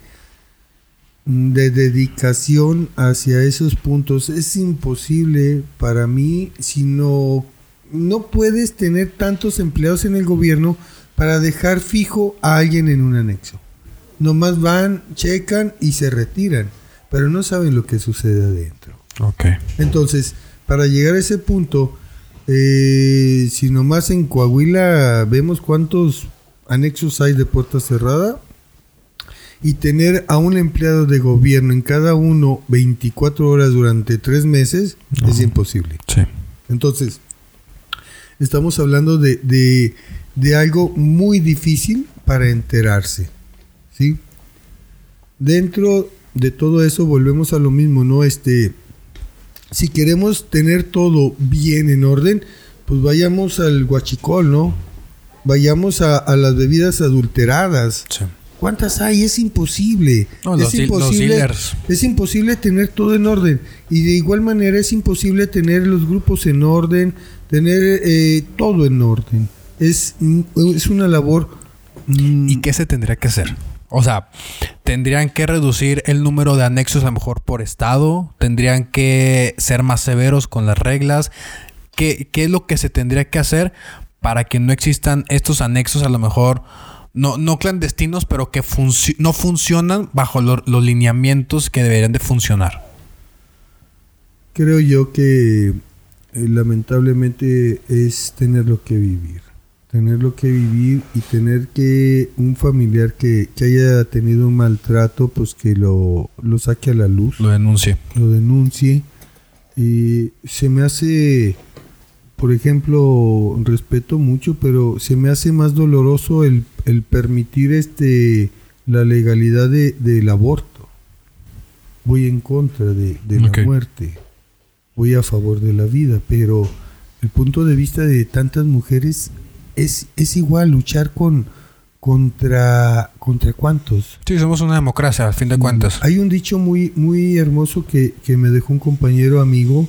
de dedicación hacia esos puntos. Es imposible para mí si no, no puedes tener tantos empleados en el gobierno para dejar fijo a alguien en un anexo. Nomás van, checan y se retiran, pero no saben lo que sucede adentro. Ok. Entonces, para llegar a ese punto, eh, si nomás en Coahuila vemos cuántos anexos hay de puerta cerrada y tener a un empleado de gobierno en cada uno 24 horas durante tres meses es imposible. Sí. Entonces, estamos hablando de, de, de algo muy difícil para enterarse. ¿Sí? Dentro de todo eso volvemos a lo mismo, ¿no? Este, si queremos tener todo bien en orden, pues vayamos al guachicol, ¿no? Vayamos a, a las bebidas adulteradas. Sí. ¿Cuántas hay? Es imposible. No, es imposible. dealers. es imposible tener todo en orden. Y de igual manera es imposible tener los grupos en orden, tener eh, todo en orden. Es, es una labor. mm, ¿Y qué se tendría que hacer? O sea, tendrían que reducir el número de anexos a lo mejor por estado, tendrían que ser más severos con las reglas. ¿Qué, qué es lo que se tendría que hacer para que no existan estos anexos a lo mejor no, no clandestinos, pero que funci- no funcionan bajo lo- los lineamientos que deberían de funcionar? Creo yo que eh, lamentablemente es tenerlo que vivir. Tenerlo que vivir y tener que un familiar que, que haya tenido un maltrato, pues que lo, lo saque a la luz. Lo denuncie. lo denuncie. Y se me hace, por ejemplo, respeto mucho, pero se me hace más doloroso el, el permitir este la legalidad de, del aborto. Voy en contra de, la muerte. Voy a favor de la vida, pero el punto de vista de tantas mujeres es, es igual luchar con contra contra cuántos Sí, somos una democracia, al fin de cuentas. hay un dicho muy, muy hermoso que, que me dejó un compañero amigo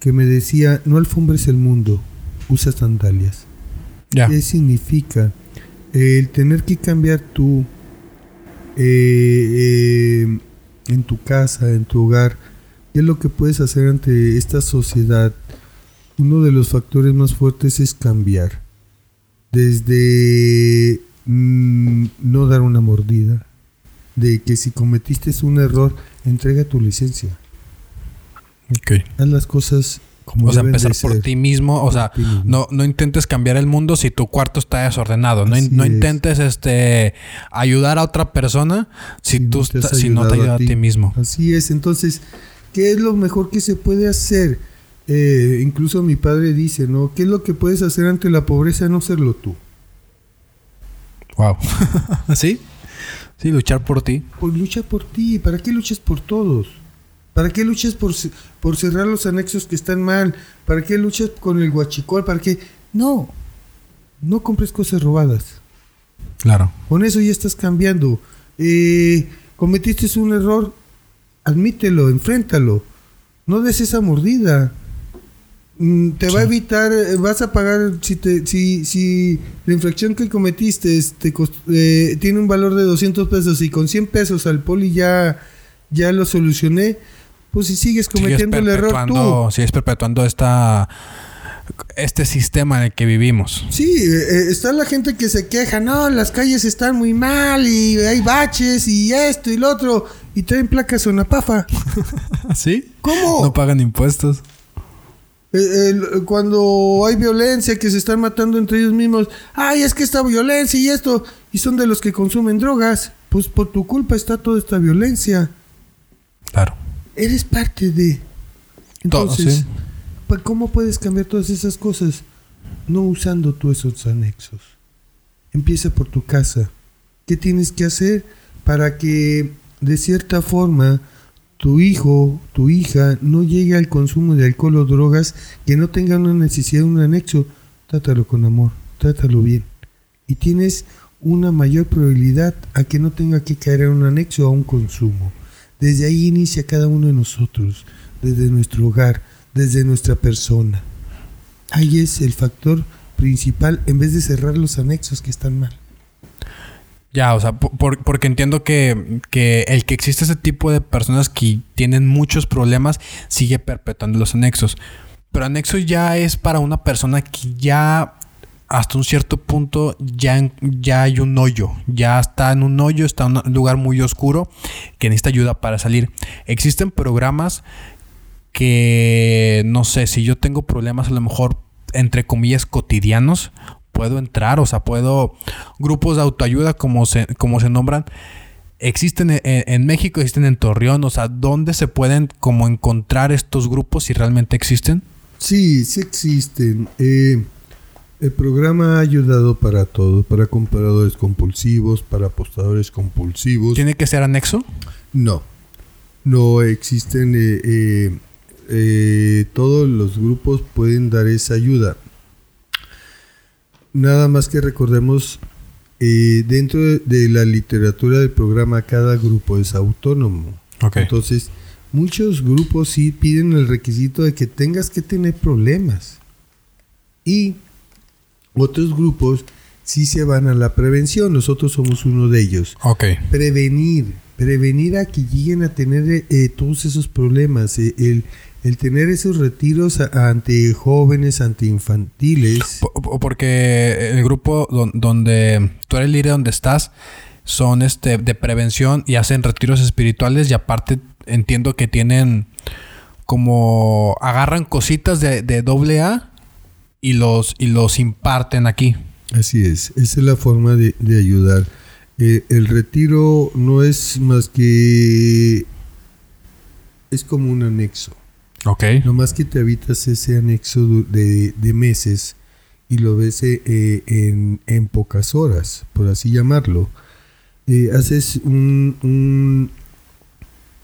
que me decía, no alfombres el mundo, usa sandalias. ¿Qué significa? El tener que cambiar tú eh, eh, en tu casa, en tu hogar, ¿qué es lo que puedes hacer ante esta sociedad? Uno de los factores más fuertes es cambiar. Desde mm, no dar una mordida, de que si cometiste un error, entrega tu licencia. Ok. Haz las cosas como O sea, empezar por ti mismo. O sea, mismo. no, no intentes cambiar el mundo si tu cuarto está desordenado. No, no es. intentes este ayudar a otra persona si, Si tú no si no te ayudado ayuda a ti mismo. Así es, entonces, ¿qué es lo mejor que se puede hacer? Eh, incluso mi padre dice, ¿no? ¿Qué es lo que puedes hacer ante la pobreza? No serlo tú. Wow. ¿Sí? Sí, luchar por ti. Pues lucha por ti. ¿Para qué luchas por todos? ¿Para qué luchas por, ce- por cerrar los anexos que están mal? ¿Para qué luchas con el guachicol? ¿Para qué? No. No compres cosas robadas. Claro. Con eso ya estás cambiando. Eh, cometiste un error, admítelo, enfréntalo. No des esa mordida. Mm, Te va a evitar, eh, vas a pagar si te, si, si la infracción que cometiste este, cost- eh, tiene un valor de 200 pesos y con 100 pesos al poli ya, ya lo solucioné, pues si sigues cometiendo el error tú. sigues perpetuando esta este sistema en el que vivimos. Sí, eh, está la gente que se queja, no, las calles están muy mal y hay baches y esto y lo otro y traen placas Sonapafa. ¿Sí? ¿Cómo? No pagan impuestos. Eh, cuando hay violencia, que se están matando entre ellos mismos, ay, es que esta violencia y esto, y son de los que consumen drogas, pues por tu culpa está toda esta violencia. Claro. Eres parte de... Todo, Entonces, sí. pues, ¿cómo puedes cambiar todas esas cosas? No usando tú esos anexos. Empieza por tu casa. ¿Qué tienes que hacer para que de cierta forma tu hijo, tu hija no llegue al consumo de alcohol o drogas que no tenga una necesidad de un anexo? Trátalo con amor, trátalo bien. Y tienes una mayor probabilidad a que no tenga que caer en un anexo o a un consumo. Desde ahí inicia cada uno de nosotros, desde nuestro hogar, desde nuestra persona. Ahí es el factor principal en vez de cerrar los anexos que están mal. Ya, o sea, por- por- porque entiendo que, que el que existe ese tipo de personas que tienen muchos problemas sigue perpetuando los anexos. Pero anexo ya es para una persona que ya hasta un cierto punto ya, ya hay un hoyo, ya está en un hoyo, está en un lugar muy oscuro que necesita ayuda para salir. Existen programas que, no sé, si yo tengo problemas a lo mejor, entre comillas, cotidianos, puedo entrar, o sea, puedo, grupos de autoayuda como se, como se nombran, existen en, México, existen en Torreón, o sea, ¿dónde se pueden como encontrar estos grupos si realmente existen? Sí, sí existen. Eh, el programa ha ayudado para todo, para compradores compulsivos, para apostadores compulsivos. ¿Tiene que ser anexo? No, no existen. Eh, eh, eh, todos los grupos pueden dar esa ayuda. Nada más que recordemos, dentro de, la literatura del programa, cada grupo es autónomo. Entonces, muchos grupos sí piden el requisito de que tengas que tener problemas. Y otros grupos sí se van a la prevención, nosotros somos uno de ellos. Ok. Prevenir, prevenir a que lleguen a tener eh, todos esos problemas, eh, el, el, tener esos retiros ante jóvenes, ante infantiles. porque el grupo donde tú eres líder donde estás son este de prevención y hacen retiros espirituales y aparte entiendo que tienen como agarran cositas de, de doble A y los, y los imparten aquí. Así es, esa es la forma de, ayudar. Eh, el retiro no es más que... es como un anexo. Ok. No más que te habitas ese anexo de, meses y lo ves eh, en, pocas horas, por así llamarlo. Eh, haces un, un,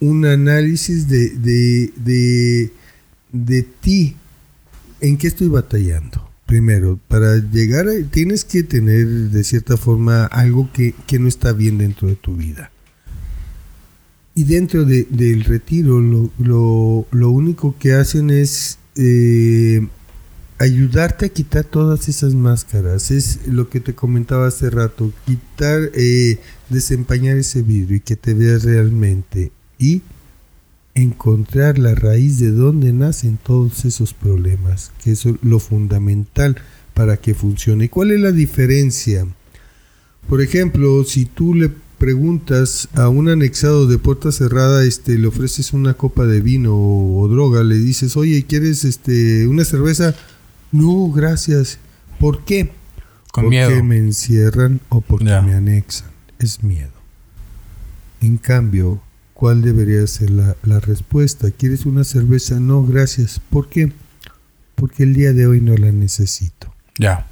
un análisis de, de, de, de ti ¿en qué estoy batallando? Primero, para llegar, a, tienes que tener de cierta forma algo que, no está bien dentro de tu vida. Y dentro del retiro, lo, único que hacen es eh, ayudarte a quitar todas esas máscaras. Es lo que te comentaba hace rato, quitar, eh, desempañar ese vidrio y que te veas realmente. Y encontrar la raíz de dónde nacen todos esos problemas, que es lo fundamental para que funcione. ¿Cuál es la diferencia? Por ejemplo, si tú le preguntas a un anexado de puerta cerrada, este, le ofreces una copa de vino o, droga, le dices, oye, ¿quieres este, una cerveza? No, gracias. ¿Por qué? Con porque me encierran o porque me anexan. Es miedo. En cambio, ¿Cuál debería ser la, respuesta? ¿Quieres una cerveza? No, gracias. ¿Por qué? Porque el día de hoy no la necesito. Ya.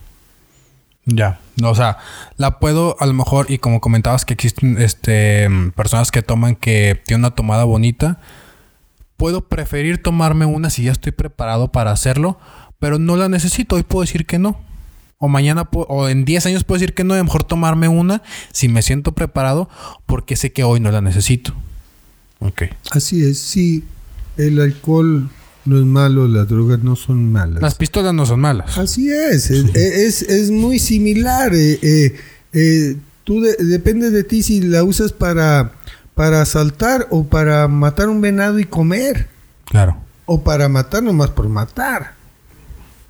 Ya. O sea, la puedo a lo mejor, y como comentabas que existen este personas que toman que tienen una tomada bonita, puedo preferir tomarme una si ya estoy preparado para hacerlo, pero no la necesito. Hoy puedo decir que no. O mañana o en 10 años puedo decir que no, es mejor tomarme una si me siento preparado porque sé que hoy no la necesito. Así es, sí. El alcohol no es malo, las drogas no son malas. Las pistolas no son malas. Así es, es, muy similar. Eh, eh, eh, tú depende de ti si la usas para, para asaltar o para matar un venado y comer. Claro. O para matar nomás por matar.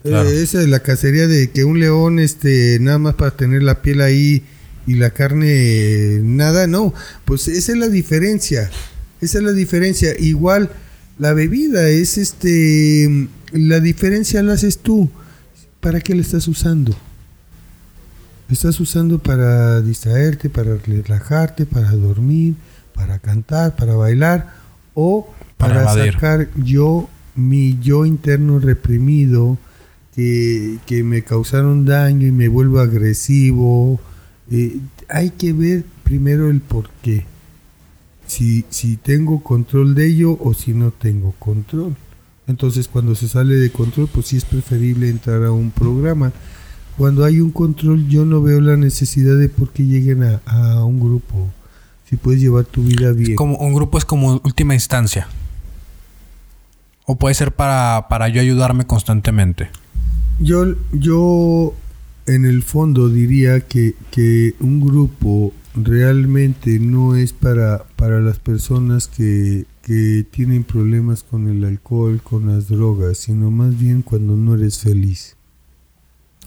esa es la cacería de que un león, este, nada más para tener la piel ahí y la carne, nada, no. Pues esa es la diferencia. Esa es la diferencia. Igual la bebida es este la diferencia la haces tú. ¿Para qué la estás usando? estás usando para distraerte, para relajarte, para dormir, para cantar, para bailar o para, sacar yo mi yo interno reprimido que, me causaron daño y me vuelvo agresivo. Eh, hay que ver primero el por qué si, si tengo control de ello o si no tengo control. Entonces cuando se sale de control, pues sí es preferible entrar a un programa. Cuando hay un control, yo no veo la necesidad de por qué lleguen a, a un grupo. Si puedes llevar tu vida bien. como un grupo es como última instancia. O puede ser para, para yo ayudarme constantemente. Yo, yo en el fondo diría que, que un grupo realmente no es para, para las personas que, que tienen problemas con el alcohol, con las drogas, sino más bien cuando no eres feliz.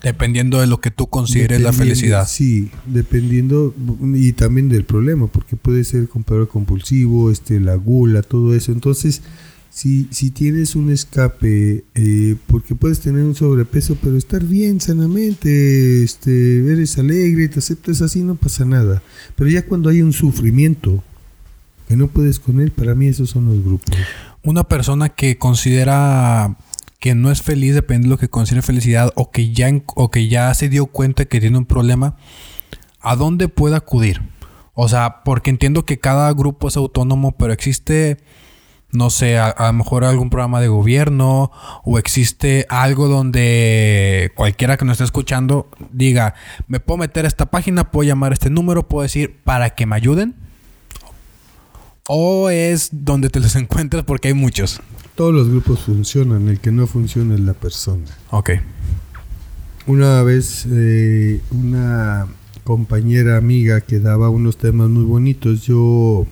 Dependiendo de lo que tú consideres la felicidad. Sí, dependiendo y también del problema, porque puede ser comprador compulsivo, este, la gula, todo eso. Entonces, si, si tienes un escape, eh, porque puedes tener un sobrepeso, pero estar bien sanamente, este, eres alegre, te aceptas así, no pasa nada. Pero ya cuando hay un sufrimiento que no puedes con él, para mí esos son los grupos. Una persona que considera que no es feliz, depende de lo que considere felicidad, o que ya, o que ya se dio cuenta que tiene un problema, ¿a dónde puede acudir? O sea, porque entiendo que cada grupo es autónomo, pero existe, no sé, a, lo mejor algún programa de gobierno o existe algo donde cualquiera que nos esté escuchando diga, me puedo meter a esta página, puedo llamar a este número, puedo decir para que me ayuden. O es donde te los encuentras porque hay muchos. Todos los grupos funcionan, el que no funciona es la persona. Ok. Una vez eh, una compañera amiga que daba unos temas muy bonitos, yo,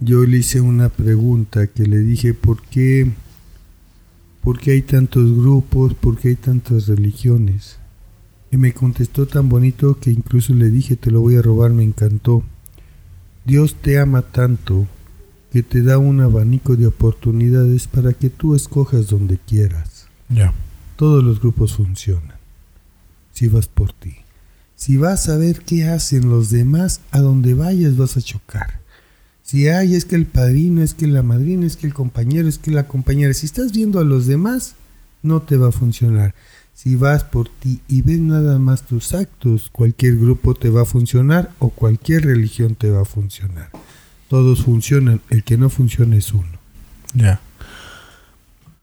yo le hice una pregunta que le dije, ¿por qué, ¿por qué hay tantos grupos? ¿Por qué hay tantas religiones? Y me contestó tan bonito que incluso le dije, te lo voy a robar, me encantó. Dios te ama tanto que te da un abanico de oportunidades para que tú escojas donde quieras. Ya. Todos los grupos funcionan. Si vas por ti. Si vas a ver qué hacen los demás, a donde vayas vas a chocar. Si hay, es que el padrino, es que la madrina, es que el compañero, es que la compañera. Si estás viendo a los demás, no te va a funcionar. Si vas por ti y ves nada más tus actos, cualquier grupo te va a funcionar o cualquier religión te va a funcionar todos funcionan, el que no funciona es uno. Ya.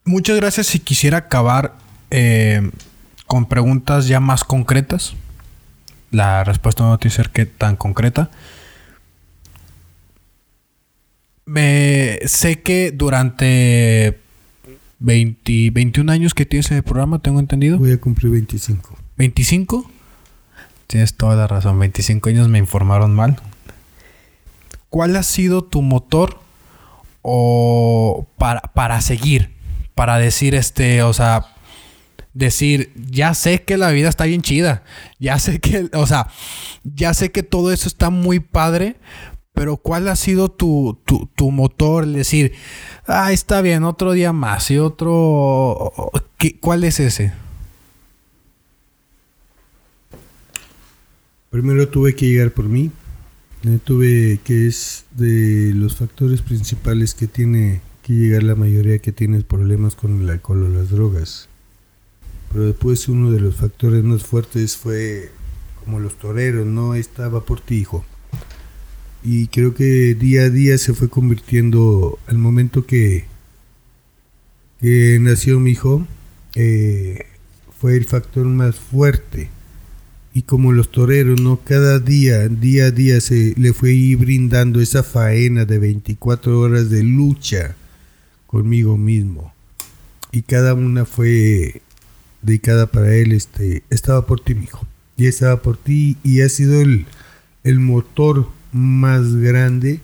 Muchas gracias. Si quisiera acabar eh, con preguntas ya más concretas, la respuesta no tiene que ser tan concreta. Me, sé que durante 20, 21 años que tienes en el programa, tengo entendido. Voy a cumplir 25. ¿25? Tienes toda la razón. 25 años me informaron mal. ¿cuál ha sido tu motor o para, para seguir? Para decir, este, o sea, decir, ya sé que la vida está bien chida, ya sé que, o sea, ya sé que todo eso está muy padre, pero ¿cuál ha sido tu, tu, motor? El decir, ah, está bien, otro día más y otro... ¿Cuál es ese? Primero tuve que llegar por mí, tuve que es de los factores principales que tiene que llegar la mayoría que tiene problemas con el alcohol o las drogas. Pero después uno de los factores más fuertes fue como los toreros, no estaba por ti, hijo. Y creo que día a día se fue convirtiendo al momento que, que nació mi hijo, eh, fue el factor más fuerte y como los toreros, ¿no? Cada día, día a día se le fue ir brindando esa faena de 24 horas de lucha conmigo mismo. Y cada una fue dedicada para él, este, estaba por ti, mi hijo. Y estaba por ti y ha sido el, el motor más grande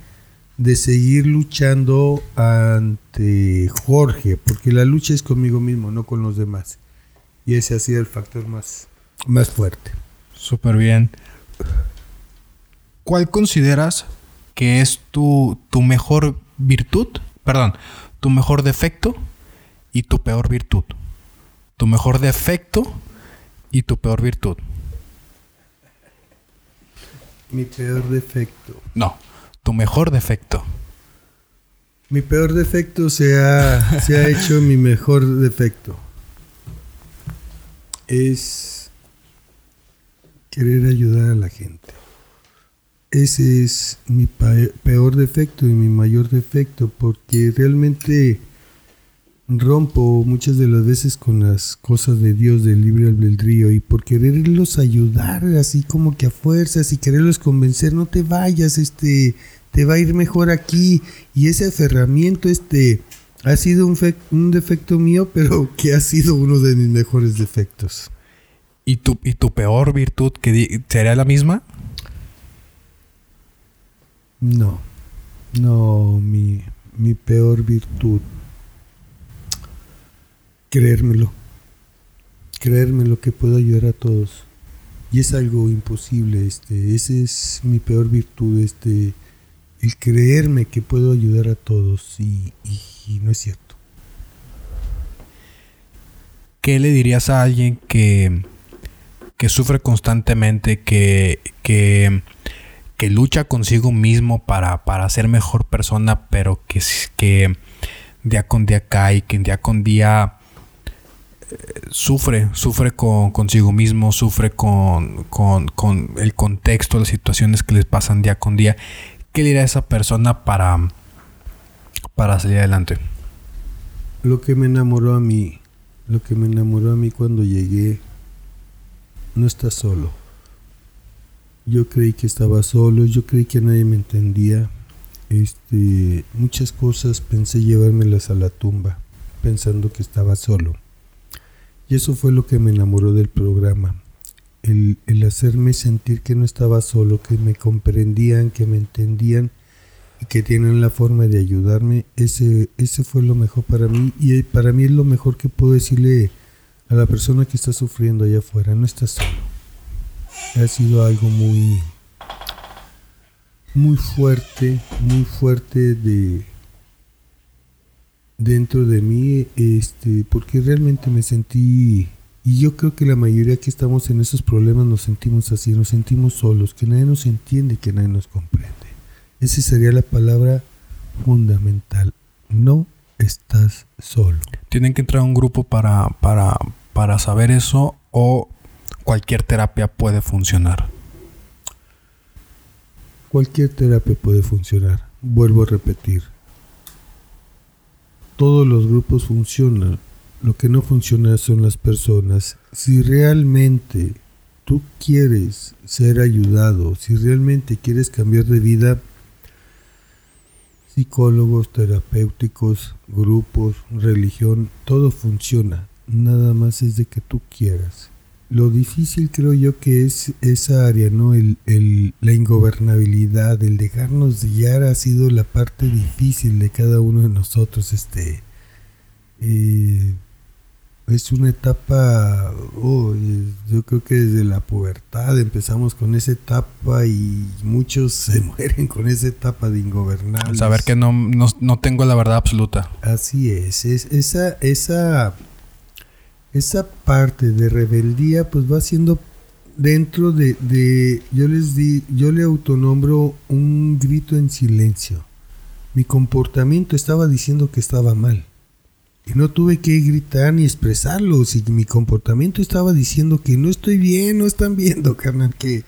de seguir luchando ante Jorge, porque la lucha es conmigo mismo, no con los demás. Y ese ha sido el factor más, más fuerte. Súper bien. ¿Cuál consideras que es tu, tu mejor virtud? Perdón, tu mejor defecto y tu peor virtud. Tu mejor defecto y tu peor virtud. Mi peor defecto. No, tu mejor defecto. Mi peor defecto se ha, se ha hecho mi mejor defecto. Es querer ayudar a la gente. Ese es mi peor defecto y mi mayor defecto porque realmente rompo muchas de las veces con las cosas de Dios del libre albedrío y por quererlos ayudar así como que a fuerzas y quererlos convencer no te vayas este te va a ir mejor aquí y ese aferramiento este ha sido un, un defecto mío pero que ha sido uno de mis mejores defectos ¿Y tu, y tu peor virtud que sería la misma? No. No, mi, mi peor virtud. Creérmelo. creerme lo que puedo ayudar a todos. Y es algo imposible, este, ese es mi peor virtud, este, el creerme que puedo ayudar a todos y, y no es cierto. ¿Qué le dirías a alguien que, que sufre constantemente, que, que, que lucha consigo mismo para, para ser mejor persona, pero que, que día con día cae, que día con día sufre, sufre con consigo mismo, sufre con, con, con, el contexto, las situaciones que les pasan día con día. ¿Qué diría esa persona para, para salir adelante? Lo que me enamoró a mí, lo que me enamoró a mí cuando llegué, no está solo. Yo creí que estaba solo, yo creí que nadie me entendía este, muchas cosas pensé llevármelas a la tumba, pensando que estaba solo. Y eso fue lo que me enamoró del programa. El, el hacerme sentir que no estaba solo, que me comprendían, que me entendían y que tienen la forma de ayudarme, ese, ese fue lo mejor para mí. Y para mí es lo mejor que puedo decirle a la persona que está sufriendo allá afuera, no estás solo. Ha sido algo muy, muy fuerte, muy fuerte de dentro de mí, este, porque realmente me sentí y yo creo que la mayoría que estamos en esos problemas nos sentimos así, nos sentimos solos, que nadie nos entiende, que nadie nos comprende. Esa sería la palabra fundamental. No estás solo. Tienen que entrar a un grupo para, para, para saber eso o cualquier terapia puede funcionar. Cualquier terapia puede funcionar. Vuelvo a repetir. Todos los grupos funcionan. Lo que no funciona son las personas. Si realmente tú quieres ser ayudado, si realmente quieres cambiar de vida, psicólogos, terapéuticos, grupos, religión, todo funciona. Nada más es de que tú quieras. Lo difícil creo yo que es esa área, ¿no? El, el, la ingobernabilidad, el dejarnos guiar ha sido la parte difícil de cada uno de nosotros. Este, eh, es una etapa, oh, yo creo que desde la pubertad empezamos con esa etapa y muchos se mueren con esa etapa de ingobernable. Saber que no, no, no, tengo la verdad absoluta. Así es, es esa, esa esa parte de rebeldía pues va siendo dentro de, de, yo les di, yo le autonombro un grito en silencio. Mi comportamiento estaba diciendo que estaba mal. Y no tuve que gritar ni expresarlo. Si mi comportamiento estaba diciendo que no estoy bien, no están viendo, carnal, que,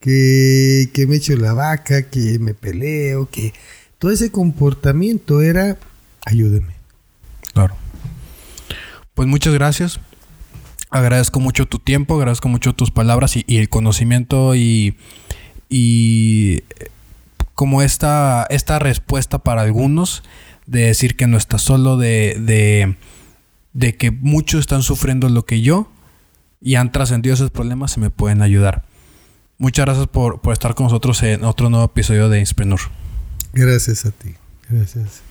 que, que me echo la vaca, que me peleo, que todo ese comportamiento era ayúdeme. Claro. Pues muchas gracias. Agradezco mucho tu tiempo, agradezco mucho tus palabras y, el conocimiento y, y como esta, esta respuesta para algunos de decir que no estás solo, de, de, que muchos están sufriendo lo que yo y han trascendido esos problemas y me pueden ayudar. Muchas gracias por, por estar con nosotros en otro nuevo episodio de Insprenur. Gracias a ti. Gracias.